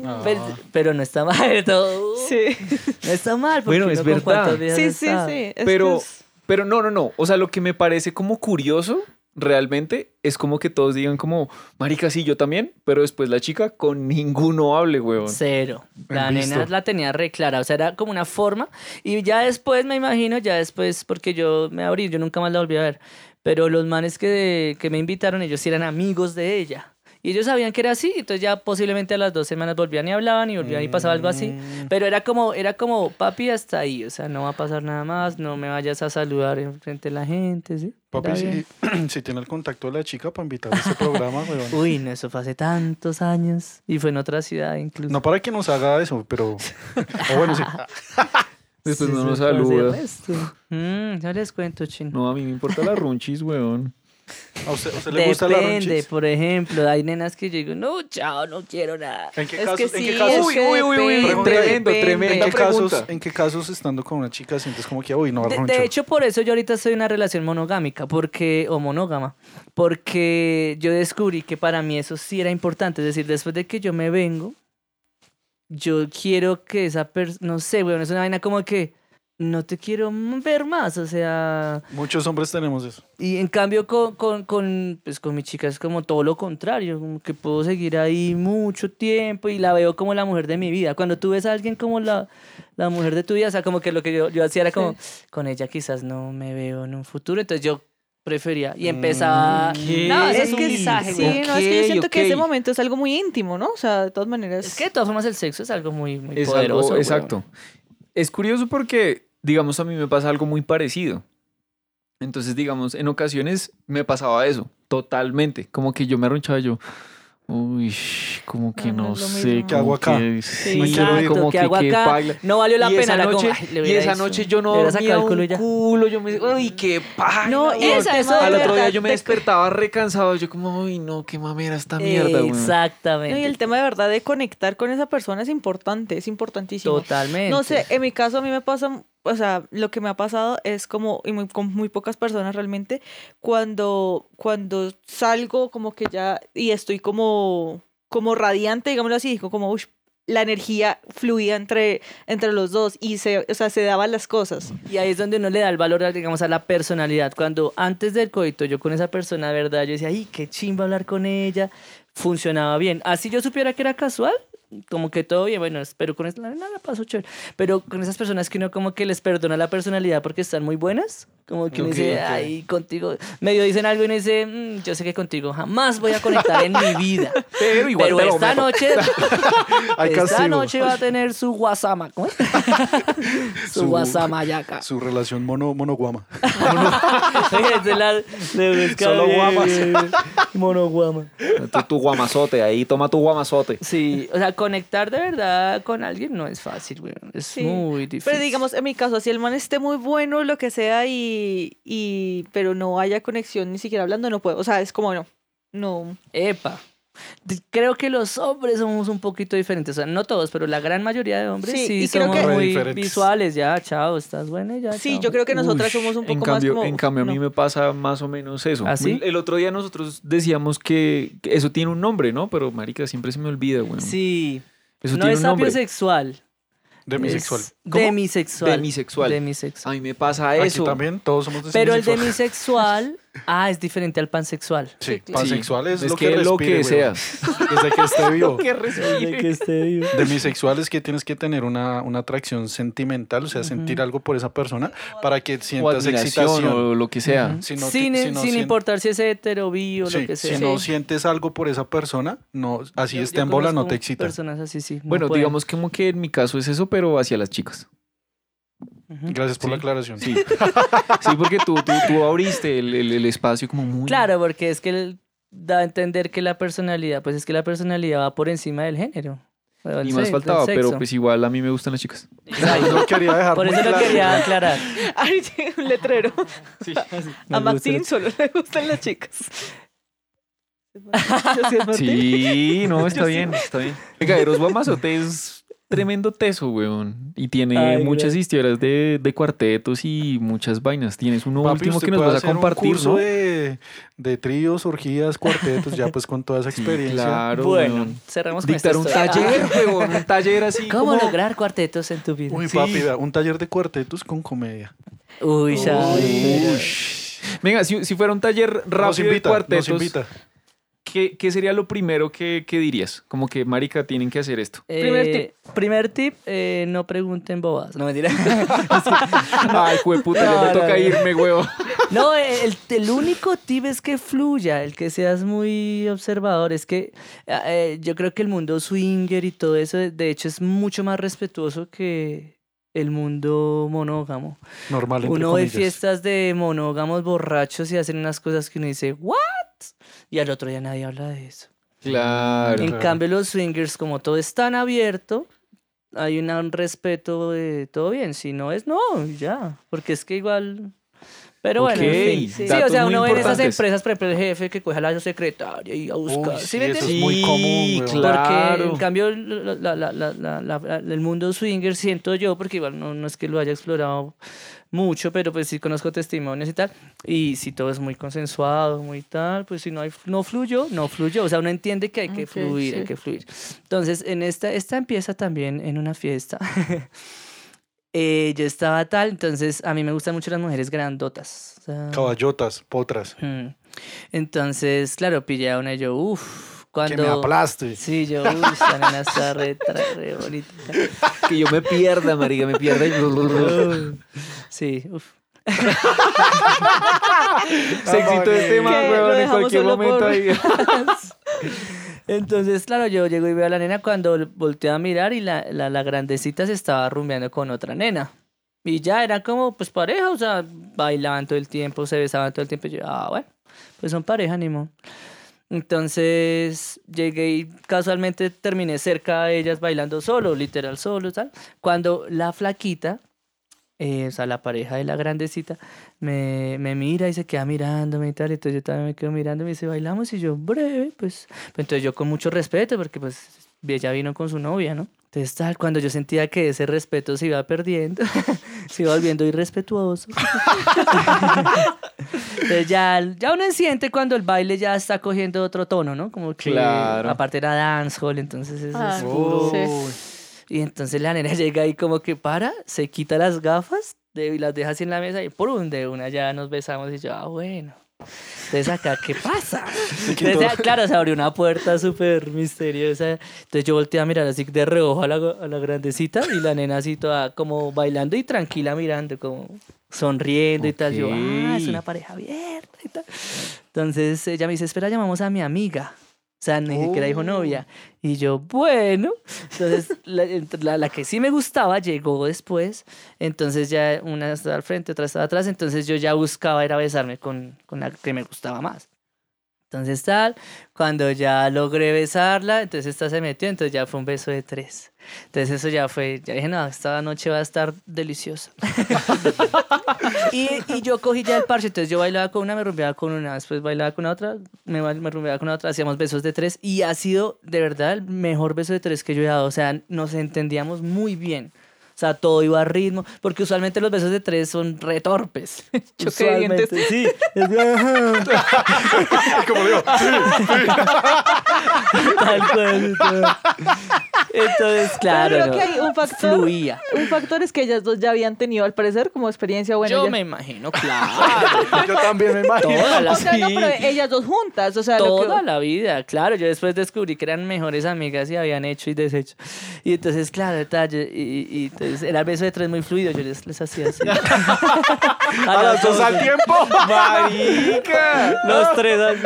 Ah. pero, pero no está mal, todo. Sí, No está mal, porque Bueno, es verdad. sí, no sí, sí. es Pero, es- pero no, no, no. O sea, lo que me parece como curioso realmente es como que todos digan como, marica, sí, yo también, pero después la chica con ninguno hable, weón. Cero. La Bien nena visto. la tenía re clara, o sea, era como una forma. Y ya después, me imagino, ya después, porque yo me abrí, yo nunca más la volví a ver. Pero los manes que, que me invitaron, ellos sí eran amigos de ella. Y ellos sabían que era así, entonces ya posiblemente a las dos semanas volvían y hablaban y volvían y pasaba algo así. Mm. Pero era como, era como, papi, hasta ahí, o sea, no va a pasar nada más, no me vayas a saludar en frente de la gente, ¿sí? Papi, si, si tiene el contacto de la chica para invitar a este programa, weón. Uy, no, eso fue hace tantos años y fue en otra ciudad incluso. No para que nos haga eso, pero. O bueno, sí. Después Sí, no nos saluda. Mm, ya les cuento, chino. No, a mí me importa la runchis, weón. ¿A usted, a usted le gusta la Depende, por ejemplo, hay nenas que yo digo, no, chao, no quiero nada. ¿En qué Es casos? que ¿En sí, qué casos? Uy, que uy, uy, uy, depende, tremendo, depende. tremendo. ¿En qué, casos, pregunta. ¿En qué casos estando con una chica sientes como que, uy, no, De, de hecho, por eso yo ahorita estoy en una relación monogámica, porque, o monógama, porque yo descubrí que para mí eso sí era importante. Es decir, después de que yo me vengo, yo quiero que esa persona, no sé, weón, es una vaina como que no te quiero ver más, o sea... Muchos hombres tenemos eso. Y en cambio con, con, con, pues con mi chica es como todo lo contrario, como que puedo seguir ahí mucho tiempo y la veo como la mujer de mi vida. Cuando tú ves a alguien como la, la mujer de tu vida, o sea, como que lo que yo, yo hacía era como, con ella quizás no me veo en un futuro, entonces yo prefería y empezaba... ¿qué? No, ese es es un que visaje, sí, güey. no, es que yo siento que ese momento es algo muy íntimo, ¿no? O sea, de todas maneras. Es que de todas formas el sexo es algo muy, muy Es poderoso. algo, exacto. Es curioso porque, digamos, a mí me pasa algo muy parecido. Entonces, digamos, en ocasiones me pasaba eso, totalmente. Como que yo me arronchaba y yo, uy, como que No, no no, lo sé. ¿Qué hago acá? que Sí. Exacto, como ¿qué que hago acá? No valió la y pena. Esa noche, "Ay, le y esa hecho". noche yo no dormía un culo ya. culo, yo me uy, qué paila. No, Esa, eso Al otro día yo me de- despertaba recansado, yo como, uy, no, qué mamera esta mierda. Exactamente. No, y el tema de verdad de conectar con esa persona es importante, es importantísimo. Totalmente. No sé, en mi caso a mí me pasa, o sea, lo que me ha pasado es como, y muy- con muy pocas personas realmente, cuando, cuando salgo como que ya, y estoy como, como radiante, digámoslo así, digo como, uff, la energía fluía entre, entre los dos y se, o sea, se daban las cosas. Y ahí es donde uno le da el valor, digamos, a la personalidad. Cuando antes del coito yo con esa persona, verdad, yo decía, ay, qué chimba hablar con ella, funcionaba bien. Así yo supiera que era casual, como que todo bien, bueno, pero con la, la paso chévere. Pero con esas personas que uno como que les perdona la personalidad porque están muy buenas, como que uno dice, ok. ay, contigo, medio dicen algo y uno dice, "Mm, yo sé que contigo jamás voy a conectar en mi vida. Pero igual Pero esta meto. noche, esta noche va a tener su guasama, ¿cómo es? su Su- guasamayaca. Su relación mono, monoguama. Esa es la de Solo bien, guamas. Monoguama. Tu, tu guamazote, ahí toma tu guamazote. Sí, o sea, conectar de verdad con alguien no es fácil, güey. Es Sí. muy difícil. Pero digamos, en mi caso, si el man esté muy bueno, lo que sea, y, y pero no haya conexión ni siquiera hablando, no puedo. O sea, es como no. No. Epa. Creo que los hombres somos un poquito diferentes. O sea, no todos, pero la gran mayoría de hombres Sí, sí, y creo somos que- muy diferentes. visuales. Ya, chao, estás buena, ya. Sí, chao. yo creo que nosotras Uy, somos un poco en cambio, más como... En cambio, a mí no. me pasa más o menos eso. ¿Ah, sí? el, otro día nosotros decíamos que eso tiene un nombre, ¿no? Pero, marica, siempre se me olvida, güey. Sí, Eso no tiene es un nombre. sapiosexual. Demisexual. ¿Cómo? Demisexual. Demisexual. A Demisexual. mí me pasa Aquí eso. también todos somos Pero el demisexual. Ah, es diferente al pansexual. Sí, Sí, pansexual es, es lo que, que, lo que respire, seas. Desde que esté vivo. que respire. esté vivo. Demisexual es que tienes que tener una, una atracción sentimental, o sea, sentir algo por esa persona para que O sientas admiración excitación. o lo que sea. Si no, sin te- si no sin importar si es hetero, bi o sí, lo que sea. si no sientes algo por esa persona, no, así Yo- esté yo en bola, no te excita. Personas así, sí. no Bueno, pueden. digamos como que en mi caso es eso, pero hacia las chicas. Gracias por Sí. la aclaración. Sí, sí porque tú, tú, tú abriste el, el- el espacio como muy... Claro, porque es que él da a entender que la personalidad, pues es que la personalidad va por encima del género. del Y más faltaba, pero pues igual a mí me gustan las chicas. Quería dejar Por eso lo claro. quería aclarar. Ay, tiene un letrero. Me A Martín solo le gustan las chicas. Sí. Sí, no, está sí. bien, está bien. Venga, Eros Guamazote es tremendo teso, weón. Y tiene Ay, muchas historias de, de cuartetos y muchas vainas. Tienes uno Papi, último que nos vas a hacer un compartir, curso ¿no? de, de tríos, orgías, cuartetos, ya pues con toda esa experiencia. Claro, Bueno, weón. cerramos con Dictar esta un historia. taller, weón, un taller así ¿Cómo como... lograr cuartetos en tu vida? Uy, Sí. papi, un taller de cuartetos con comedia. Uy, ya. Uy. Venga, si, si fuera un taller Nos rápido invita, de nos cuartetos, invita. ¿Qué, qué sería lo primero que, que dirías? Como que, marica, tienen que hacer esto. Primer Eh, Primer tip, eh, no pregunten bobadas. No, mentira. Ay, jueputa, ya No, me no, toca no. irme, huevo. No, el, el único tip es que fluya, el que seas muy observador. Es que eh, yo creo que el mundo swinger y todo eso, de hecho, es mucho más respetuoso que el mundo monógamo. Normal, entre Uno ve fiestas de monógamos borrachos y hacen unas cosas que uno dice, ¿what? Y al otro día nadie habla de eso. Claro. En claro. cambio, los swingers, como todo es tan abierto, hay un respeto de todo bien. Si no es, no, ya. Porque es que igual. Pero bueno, en Ok, fin. Sí, datos o sea, uno ve en esas empresas, por ejemplo, el jefe que coge a la secretaria y a buscar. Uy, ¿sí sí, me eso es muy común, claro. Porque en cambio la- la- la- la- la- la- el mundo swinger siento yo, porque igual no, no es que lo haya explorado mucho, pero pues sí conozco testimonios y tal, y si todo es muy consensuado, muy tal, pues si no hay, no fluyó, no fluyó, o sea, uno entiende que hay que Ok, fluir, hay sí. que fluir. Entonces, en esta, esta empieza también en una fiesta. Eh, yo estaba tal, entonces a mí me gustan mucho las mujeres grandotas. o sea, Caballotas, potras. Mm. Entonces, claro, pillé a una y yo, uff, cuando... Que me aplaste. Sí, yo, uy, esa nena está re, re bonita. Que yo me pierda, marica, me pierda. y- Sí, uff. Se excitó este weón, en cualquier momento por- ahí. Entonces, claro, yo llego y veo a la nena cuando volteo a mirar y la, la, grandecita se estaba rumbeando con otra nena. Y ya era como, pues, pareja, o sea, bailaban todo el tiempo, se besaban todo el tiempo. Y yo, ah, bueno, pues son pareja, ni. Entonces llegué y casualmente terminé cerca de ellas bailando solo, literal solo, tal. Cuando la flaquita, eh, o sea, la pareja de la grandecita, me, me mira y se queda mirándome y tal. Entonces yo también me quedo mirando y me dice, bailamos. Y yo, breve, pues. Entonces yo con mucho respeto, porque pues ella vino con su novia, ¿no? Entonces tal, cuando yo sentía que ese respeto se iba perdiendo, se iba volviendo irrespetuoso. Entonces ya, ya uno siente cuando el baile ya está cogiendo otro tono, ¿no? Como que Claro. aparte era dancehall, entonces es, Ah, es puro- sí. Y entonces la nena llega ahí como que para, se quita las gafas de, y las deja así en la mesa y por un de una ya nos besamos y yo, ah, bueno. Entonces acá, ¿qué pasa? Entonces, claro, se abrió una puerta súper misteriosa. Entonces yo volteé a mirar así de reojo a la, a la grandecita y la nena así toda como bailando y tranquila mirando, como sonriendo y tal. Yo, ah, es una pareja abierta y tal. Entonces ella me dice, espera, llamamos a mi amiga. O sea, ni siquiera dijo novia. Y yo, bueno. Entonces, la, la, la que sí me gustaba llegó después. Entonces ya una estaba al frente, otra estaba atrás. Entonces yo ya buscaba era besarme con, con la que me gustaba más. Entonces tal, cuando ya logré besarla, entonces esta se metió, entonces ya fue un beso de tres. Entonces eso ya fue, ya dije, no, esta noche va a estar deliciosa. y, y yo cogí ya el parche, entonces yo bailaba con una, me rumbeaba con una, después bailaba con otra, me, me rumbeaba con otra, hacíamos besos de tres y ha sido de verdad el mejor beso de tres que yo he dado, o sea, nos entendíamos muy bien. Sea, todo iba a ritmo, porque usualmente los besos de tres son retorpes. Choque de dientes. Sí. Como digo, Tal cual, tal. Entonces, claro, Pero creo no, que hay un factor. fluía. Un factor es que ellas dos ya habían tenido, al parecer, como experiencia buena. Yo ya- me imagino, claro. yo también me imagino. Toda la, O sea, no, pero ellas dos juntas, o sea, lo que- toda la vida, claro. Yo después descubrí que eran mejores amigas y habían hecho y deshecho. Y entonces, claro, detalle. Y, y entonces era el beso de tres muy fluido. Yo les, les hacía así. A las dos al tiempo. Marica. Los tres así.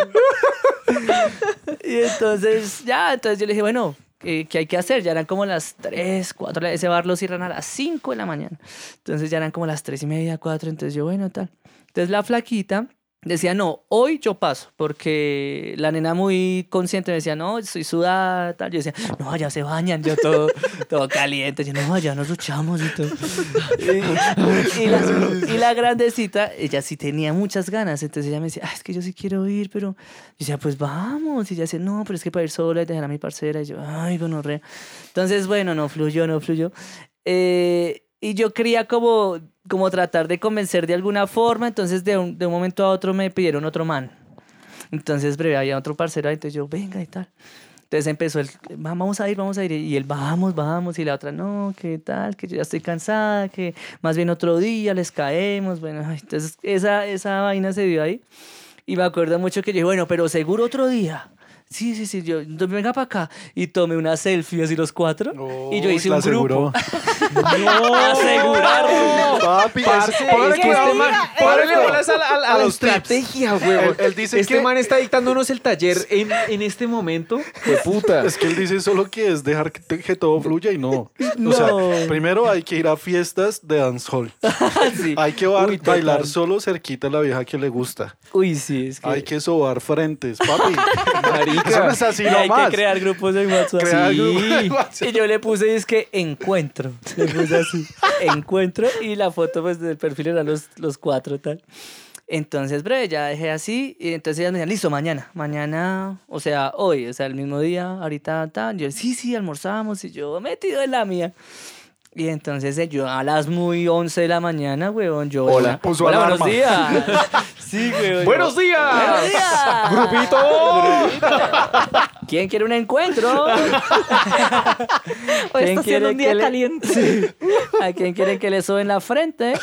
Y entonces, ya, entonces yo le dije, bueno, ¿qué, qué hay que hacer? Ya eran como las 3, 4, ese bar lo cierran a las 5 de la mañana. Entonces ya eran como las 3 y media, 4, entonces yo, bueno, tal. Entonces la flaquita decía, no, hoy yo paso, porque la nena muy consciente me decía, no, estoy sudada, tal. Yo decía, no, ya se bañan, yo todo, todo caliente. Yo, no, ya nos duchamos y todo. Y, la, grandecita, ella sí tenía muchas ganas, entonces ella me decía, "Ah, es que yo sí quiero ir, pero yo decía, pues vamos. Y ella decía, no, pero es que para ir sola y dejar a mi parcera. Y yo, ay, gonorrea. Entonces, bueno, no fluyó, no fluyó. Eh, y yo quería como, como tratar de convencer de alguna forma, entonces de un, de un momento a otro me pidieron otro man. Entonces, breve, había otro parcero ahí, entonces yo, venga y tal. Entonces empezó el, "Va, vamos a ir, vamos a ir. Y él, vamos, vamos. Y la otra, no, ¿qué tal? Que yo ya estoy cansada, que más bien otro día les caemos. Bueno, entonces esa, esa vaina se dio ahí. Y me acuerdo mucho que yo dije, bueno, pero seguro otro día. Sí, sí, sí, yo, venga para acá. Y tomé una selfie así los cuatro. y yo hice un grupo. aseguró. No, asegurar. Papi, Parce, es póngale que este man, bolas a la, a la- a A la los tips. estrategia, huevón. Él- él dice este que- man está dictándonos el taller en, en este momento. De puta. Es que él dice solo que es dejar que, que todo fluya y no. O sea, primero hay que ir a fiestas de dancehall. Sí. Hay que Uy, bailar solo cerquita a la vieja que le gusta. Uy, sí, es que... Hay que sobar frentes, papi. Marica. Eso no es así Y hay nomás. que crear grupos en WhatsApp. Crear Sí. grupos en WhatsApp. Y yo le puse, es que encuentro. Le puse así, encuentro. Y la foto pues del perfil eran los, los cuatro tal. Entonces, breve, ya dejé así. Y entonces ellas me decían, listo, mañana. Mañana, o sea, hoy, o sea, el mismo día, ahorita, tal. Yo, sí, sí, almorzamos. Y yo, metido en la mía. Y entonces eh, yo a las muy 11 de la mañana, weón, yo... Hola. Puso Hola, alarma. buenos días. sí, weón. ¡Buenos yo, días! ¡Buenos días! ¡Grupito! ¿Quién quiere un encuentro? Hoy ¿Quién está siendo quiere un día que le- caliente. ¿A quién quieren que le suben la frente?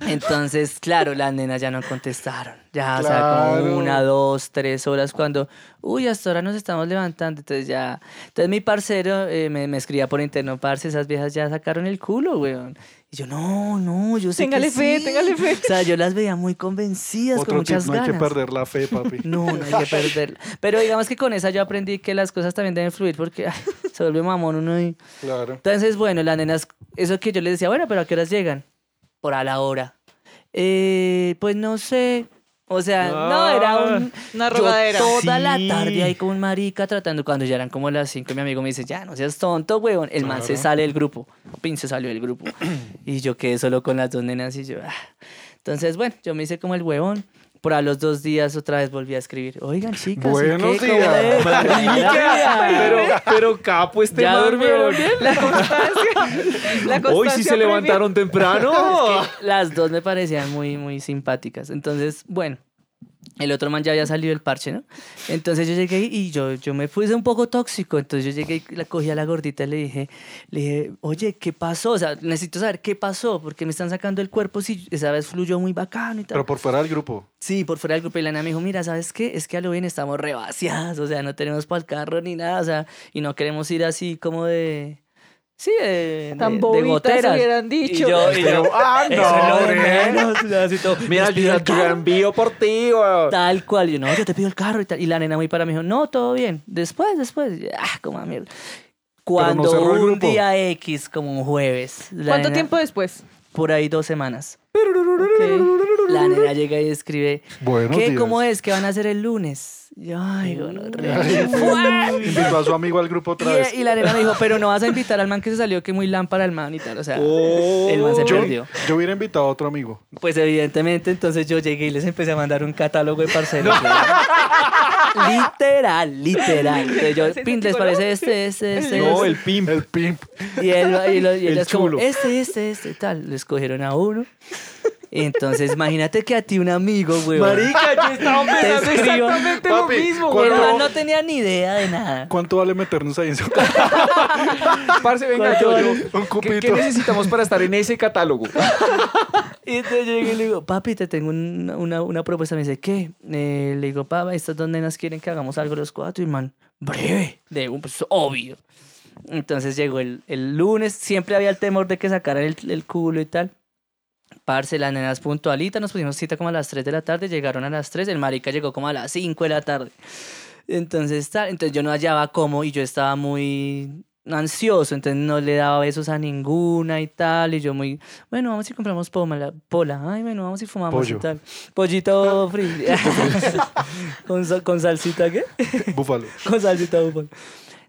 Entonces, claro, las nenas ya no contestaron. Ya, o sea, Claro. como una, dos, tres horas cuando, uy, hasta ahora nos estamos levantando. Entonces ya, entonces mi parcero eh, me, me escribía por interno, parce, esas viejas ya sacaron el culo, weón. Y yo, no, no, yo sé Téngale que fe, sí". téngale fe. O sea, yo las veía muy convencidas, con Otro tip, muchas no hay ganas. que perder la fe, papi. No, no hay que perderla. Pero digamos que con esa yo aprendí que las cosas también deben fluir porque ay, se vuelve mamón uno y... Claro. Entonces, bueno, las nenas, eso que yo les decía, bueno, pero ¿a qué horas llegan? Por a la hora. Eh, pues no sé. O sea, no, era un... Una yo rogadera. toda la tarde ahí con un marica tratando, cuando ya eran como las 5, mi amigo me dice, ya, no seas tonto, weón. El man se sale del grupo. Pin se salió del grupo. y yo quedé solo con las dos nenas y yo... ah. Entonces, bueno, yo me hice como el huevón. Por a los dos días otra vez volví a escribir. Oigan, chicas, ¿y Buenos días. Pero, pero capo este ¿Ya durmieron bien? La constancia. La Hoy constancia sí se levantaron temprano. Las dos me parecían muy, muy simpáticas. Entonces, bueno, el otro man ya había salido del parche, ¿no? Entonces yo llegué y yo, yo me puse un poco tóxico. Entonces yo llegué y la cogí a la gordita y le dije, le dije, oye, ¿qué pasó? O sea, necesito saber qué pasó, porque me están sacando el cuerpo si esa vez fluyó muy bacano y tal. Pero por fuera del grupo. Sí, por fuera del grupo y la nena me dijo, mira, ¿sabes qué? Es que a lo bien estamos revaciadas, o sea, no tenemos para el carro ni nada, o sea, y no queremos ir así como de... Sí, de, de, Tan de bobitas goteras. hubieran Y dicho. yo, y yo, ah, eso es lo de no, menos, o sea, así todo, Mira, "Nos pidió yo, el yo carro". envío por ti, weón. Tal cual, yo, no, yo te pido el carro y tal. Y la nena muy para mí dijo, no, todo bien. Después, después. Y Ah, como a mierda. Cuando cerró el un grupo. día X, como un jueves. la ¿Cuánto nena- tiempo después? Por ahí dos semanas. Ok. La nena llega y escribe, Buenos ¿qué? días. ¿Cómo es? ¿Qué van a hacer el lunes? Y yo, ay, gonorrea. Invitó a su amigo al grupo otra vez. Y, y la nena me dijo, pero no vas a invitar al man que se salió que muy lámpara el man y tal. O sea, el man se yo, perdió. yo hubiera invitado a otro amigo. Pues evidentemente, entonces yo llegué y les empecé a mandar un catálogo de parceros. literal, literal. Entonces yo, ¿Sí, pin, ese ¿les parece no? este, este, este? No, este? el pimp. El pimp. Y él y, lo- y El ellas como, chulo. este, este, este, tal. Le escogieron a uno. Entonces, imagínate que a ti un amigo, güey. Marica, yo estaba pensando exactamente Papi, lo mismo, ¿cuál- El güey. no tenía ni idea de nada. ¿Cuánto vale meternos ahí en su Parce, venga, ¿Cuánto yo, vale? yo. Un ¿Qué, cupito. qué necesitamos para estar en ese catálogo? Y entonces llegué y le digo, papi, te tengo una, una, una propuesta. Me dice, ¿qué? Eh, le digo, papá, estas dos nenas quieren que hagamos algo los cuatro. Y man, breve. De un, pues obvio. Entonces llegó el, el lunes. Siempre había el temor de que sacaran el, el culo y tal. Parce, las nenas puntualitas, nos pusimos cita como a las 3 de la tarde, llegaron a las 3, el marica llegó como a las 5 de la tarde. Entonces, tal, entonces yo no hallaba cómo y yo estaba muy ansioso, entonces no le daba besos a ninguna y tal, y yo muy, bueno, vamos y compramos pola, pola, ay, bueno, vamos y fumamos Pollo. y tal. Pollito frito. con, con salsita, ¿qué? Búfalo. con salsita búfalo.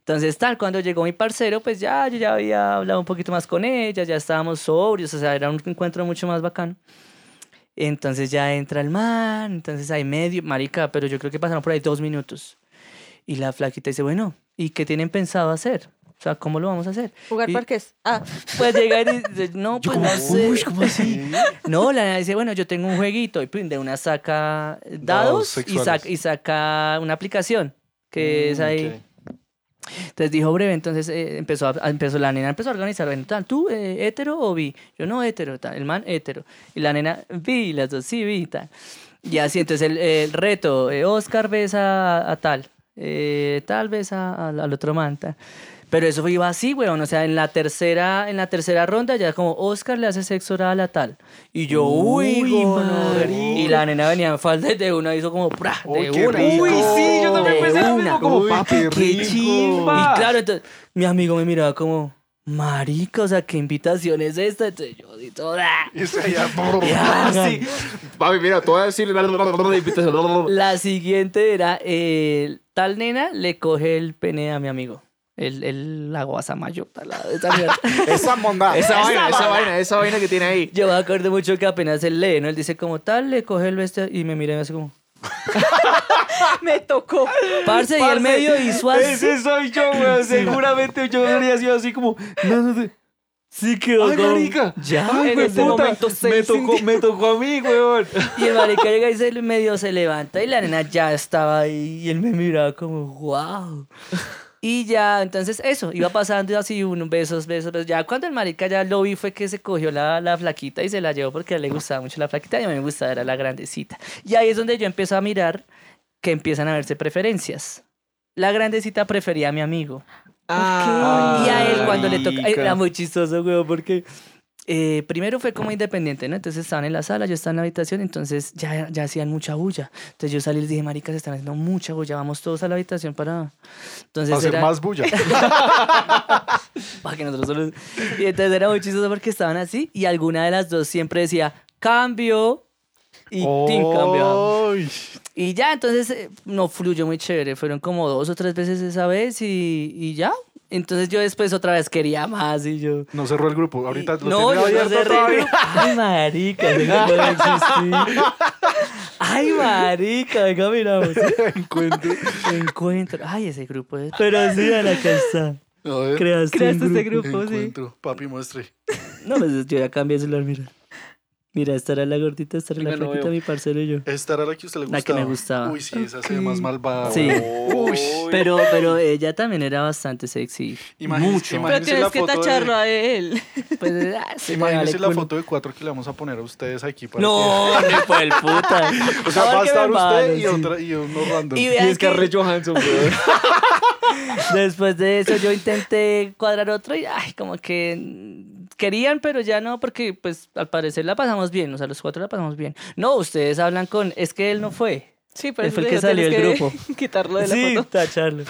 Entonces, tal, cuando llegó mi parcero, pues ya, yo ya había hablado un poquito más con ella, ya estábamos sobrios, o sea, era un encuentro mucho más bacano. Entonces ya entra el man, entonces hay medio, marica, pero yo creo que pasaron por ahí dos minutos. Y la flaquita dice, bueno, ¿y qué tienen pensado hacer? O sea, ¿cómo lo vamos a hacer? Jugar Y- parques. Ah, Pues llega y dice, no, pues no sé. ¿cómo así? No, la nena dice, bueno, yo tengo un jueguito y de una saca Dados dados y, saca, y saca una aplicación que es Mm, ahí. ok. Entonces dijo breve, entonces eh, empezó, a- empezó la nena empezó a organizar, bueno, tal, ¿tú eh, hetero o bi? Yo no hetero, tal, el man hetero. Y la nena bi, las dos sí bi, tal. Y así, entonces el, reto, eh, Oscar besa a, tal, eh, tal besa al, al otro man, tal. Pero eso iba así, weón, o sea, en la tercera, en la tercera ronda ya como Oscar le hace sexo oral a tal. Y yo, uy, Uy. Y la nena venía en falda y de una hizo como, ¡pra! Uy, de qué una. Uy, sí, yo también pensé lo mismo. Como, Uy, papi, qué qué, chimba. Y claro, entonces mi amigo me miraba como, marica, o sea, ¿qué invitación es esta? Entonces yo di toda. Y se allá, Sí. Papi, mira, te voy a decir la invitación. La siguiente era, eh, tal nena le coge el pene a mi amigo. El, el, la guasamayota, la esa mierda. Esa monda. Esa vaina, esa vaina, esa vaina que tiene ahí. Yo me acuerdo mucho que apenas él lee, ¿no? Él dice como tal, le coge el bestia y me mira y me hace como... me tocó. Parce, y él medio hizo así. Ese soy yo, weón. Seguramente yo habría sido así como. No, no, no. Sí quedó Ay, marica. Ya, Ay, en güey, ese puta. momento se me tocó, me tocó a mí, weón. Y el marica llega y se medio se levanta y la nena ya estaba ahí y él me miraba como, wow. Y ya, entonces eso, iba pasando así, unos besos, besos, besos. Ya cuando el marica ya lo vi fue que se cogió la, la flaquita y se la llevó porque a él le gustaba mucho la flaquita y a mí me gustaba, era la grandecita. Y ahí es donde yo empiezo a mirar que empiezan a verse preferencias. La grandecita prefería a mi amigo. Ah, y a él cuando le toca... Era muy chistoso, güey, porque... eh, primero fue como independiente, ¿no? Entonces estaban en la sala, yo estaba en la habitación, entonces ya, ya hacían mucha bulla. Entonces yo salí y les dije, maricas, están haciendo mucha bulla, vamos todos a la habitación para... Entonces Hacer era... más bulla. Para que nosotros solo... Y entonces era muy chistoso porque estaban así y alguna de las dos siempre decía, cambio. Y. Ay. Y ya, entonces eh, no fluyó muy chévere. Fueron como dos o tres veces esa vez y, y ya. Entonces yo después otra vez quería más y yo... No cerró el grupo. Ahorita lo no, yo no abierto cerré el todavía. grupo. Ay, marica, grupo no existir. Ay, marica, venga, miramos. Encuentro. Encuentro. Ay, ese grupo es... Pero sí, Ana, acá está. A ver. Creaste, Creaste un este grupo. grupo, sí. Encuentro. Papi, muestre. No, pues yo ya cambié de celular, mira. Mira, esta era la gordita, esta era la no flaquita, veo. mi parcero y yo. Esta era la que usted le La gustaba. que me gustaba. Uy, sí, esa se ve más malvada. Sí. Uy. Pero, pero ella también era bastante sexy. Imagínese- Mucho. Pero imagínese tienes la que foto de- a él. Pues, ah, se Imagínese vale la culo. foto de cuatro que le vamos a poner a ustedes aquí. Para No, ni por el puta. que- O sea, va a que estar usted vale, y, sí. otra, y uno random. Y Y es que Scarlett Johansson, weón. después de eso yo intenté cuadrar otro y ay, como que mm, querían, pero ya no, porque pues al parecer la pasamos bien, o sea, los cuatro la pasamos bien. No, ustedes hablan con, es que él no fue. Sí, pero Él fue el que salió del que Quitarlo de la sí, foto. tacharlo.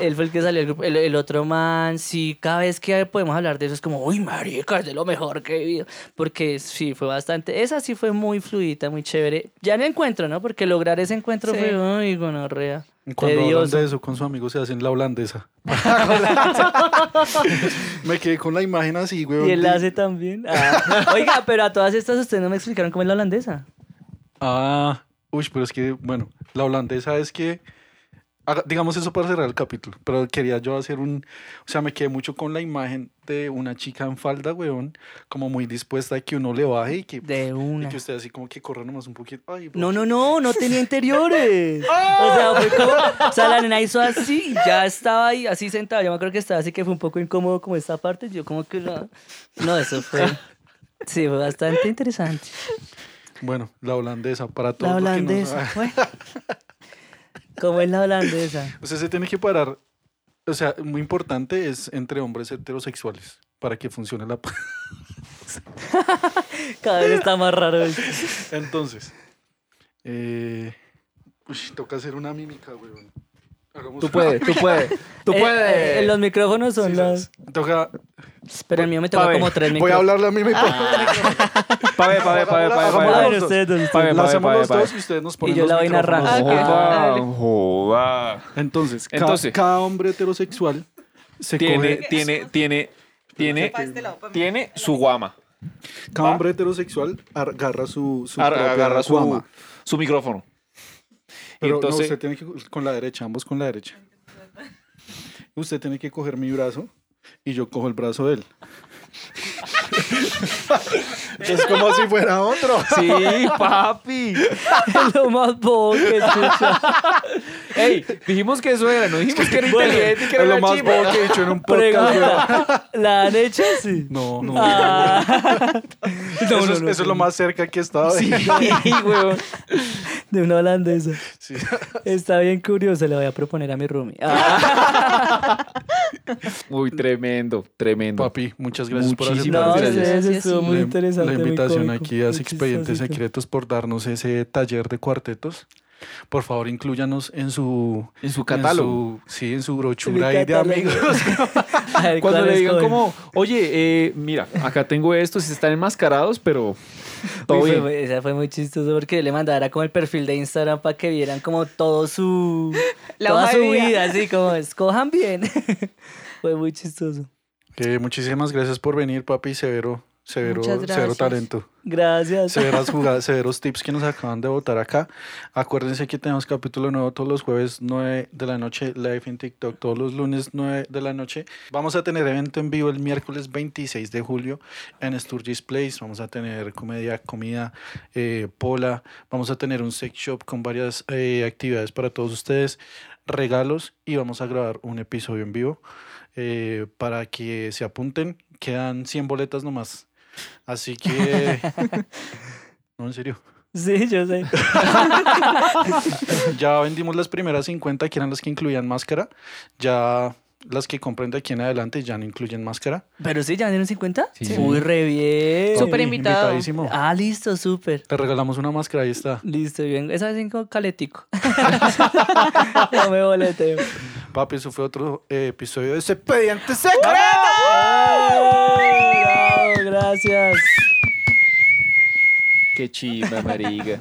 Él fue el que salió del grupo. El, el otro man, sí, cada vez que podemos hablar de eso es como, uy, marica, es de lo mejor que he vivido. Porque sí, fue bastante. Esa sí fue muy fluida, muy chévere. Ya no encuentro, ¿no? Porque lograr ese encuentro Sí. fue, uy, gonorrea. Cuando hablan de eso con su amigo se hacen la holandesa. me quedé con la imagen así, güey. Y él la hace también. Ah. Oiga, pero a todas estas ustedes no me explicaron cómo es la holandesa. Ah, uy, pero es que, bueno, la holandesa es que, digamos eso para cerrar el capítulo, pero quería yo hacer un, o sea, me quedé mucho con la imagen una chica en falda, weón, como muy dispuesta a que uno le baje y que, De y una. que usted así como que corra nomás un poquito. Ay, bro. No, no, no, no tenía interiores. O sea, fue como, o sea, la nena hizo así y ya estaba ahí, así sentada. Yo me acuerdo que estaba así que fue un poco incómodo como esta parte. Yo como que no, no, eso fue, sí, fue bastante interesante. Bueno, la holandesa, para todos. La no holandesa, bueno. ¿Cómo es la holandesa? Usted se tiene que parar, o sea, muy importante es entre hombres heterosexuales para que funcione la... Cada vez está más raro esto. Entonces, eh, uy, toca hacer una mímica, weón. Hagamos Tú puedes, tú puedes. Tú Eh, puedes. eh, los micrófonos son Sí, las... Toca, Pero el mío me toca ver, como tres voy a micrófonos. hablarle a mí me Pa' ver, pa' ver, pa' ver, pa' ver, pa' ver. Ah, ustedes dos, Pa' ver, pa' hacemos pa' dos y ustedes nos ponen yo los la voy micrófonos. narrando. Ah. Joda, joda. Entonces, Entonces. cada hombre heterosexual se Tiene, coge, tiene, tiene, tiene, Pa' este tiene su guama. cada hombre heterosexual agarra su, su Agarra su, guama. su micrófono. Pero entonces, no, usted tiene que con la derecha, ambos con la derecha. Usted tiene que coger mi brazo y yo cojo el brazo de él. es como si fuera otro. sí, papi. Es lo más bobo que escucha. Ey, dijimos que eso era, no dijimos que era Bueno, inteligente y que Es era lo una más bobo que he dicho en un podcast. Pregunta. ¿La han hecho? Sí. No, no. Ah. eso, No, no, es, no, eso es lo más cerca que he estado. Sí, weón. De una holandesa. Sí. Está bien curioso, le voy a proponer a mi roomie. Ah. Uy, tremendo, tremendo. Papi, muchas gracias por Muchísimas aceptar No, gracias. estuvo muy interesante. La invitación cómico, aquí a Expedientes. Secretos por darnos ese taller de cuartetos. Por favor, incluyanos en su En su en catálogo. su- sí, en su En brochura ahí de amigos. A ver, Cuando ¿cuál le digan como, oye, eh, mira, acá tengo estos, están enmascarados, pero todo Uy, bien. fue- esa fue muy chistoso porque le mandaba era como el perfil de Instagram para que vieran como todo su La toda su de vida. vida, así como escojan bien. fue muy chistoso. Muchísimas gracias por venir, papi. Severo, severo, severo talento. Gracias. Severas jugadas, severos tips que nos acaban de votar acá. Acuérdense que tenemos capítulo nuevo todos los jueves 9 de la noche, live en TikTok todos los lunes 9 de la noche. Vamos a tener evento en vivo el miércoles 26 de julio en Sturgis Place. Vamos a tener comedia, comida, eh, pola. Vamos a tener un sex shop con varias eh, actividades para todos ustedes, regalos y vamos a grabar un episodio en vivo eh, para que se apunten. Quedan 100 boletas nomás. Así que... No, en serio. Sí, yo sé. Ya vendimos las primeras 50 que eran las que incluían máscara. Ya las que compren de aquí en adelante ya no incluyen máscara. Pero sí, ya vendieron 50. Sí. Uy, re bien. Súper invitado. invitadísimo. Ah, listo, súper. Te regalamos una máscara, ahí está. Listo, bien. Esa es cinco caletico. no me boleteo. Papi, eso fue otro eh, episodio de Expediente Secreto. Gracias. Marica. Ay, oiga.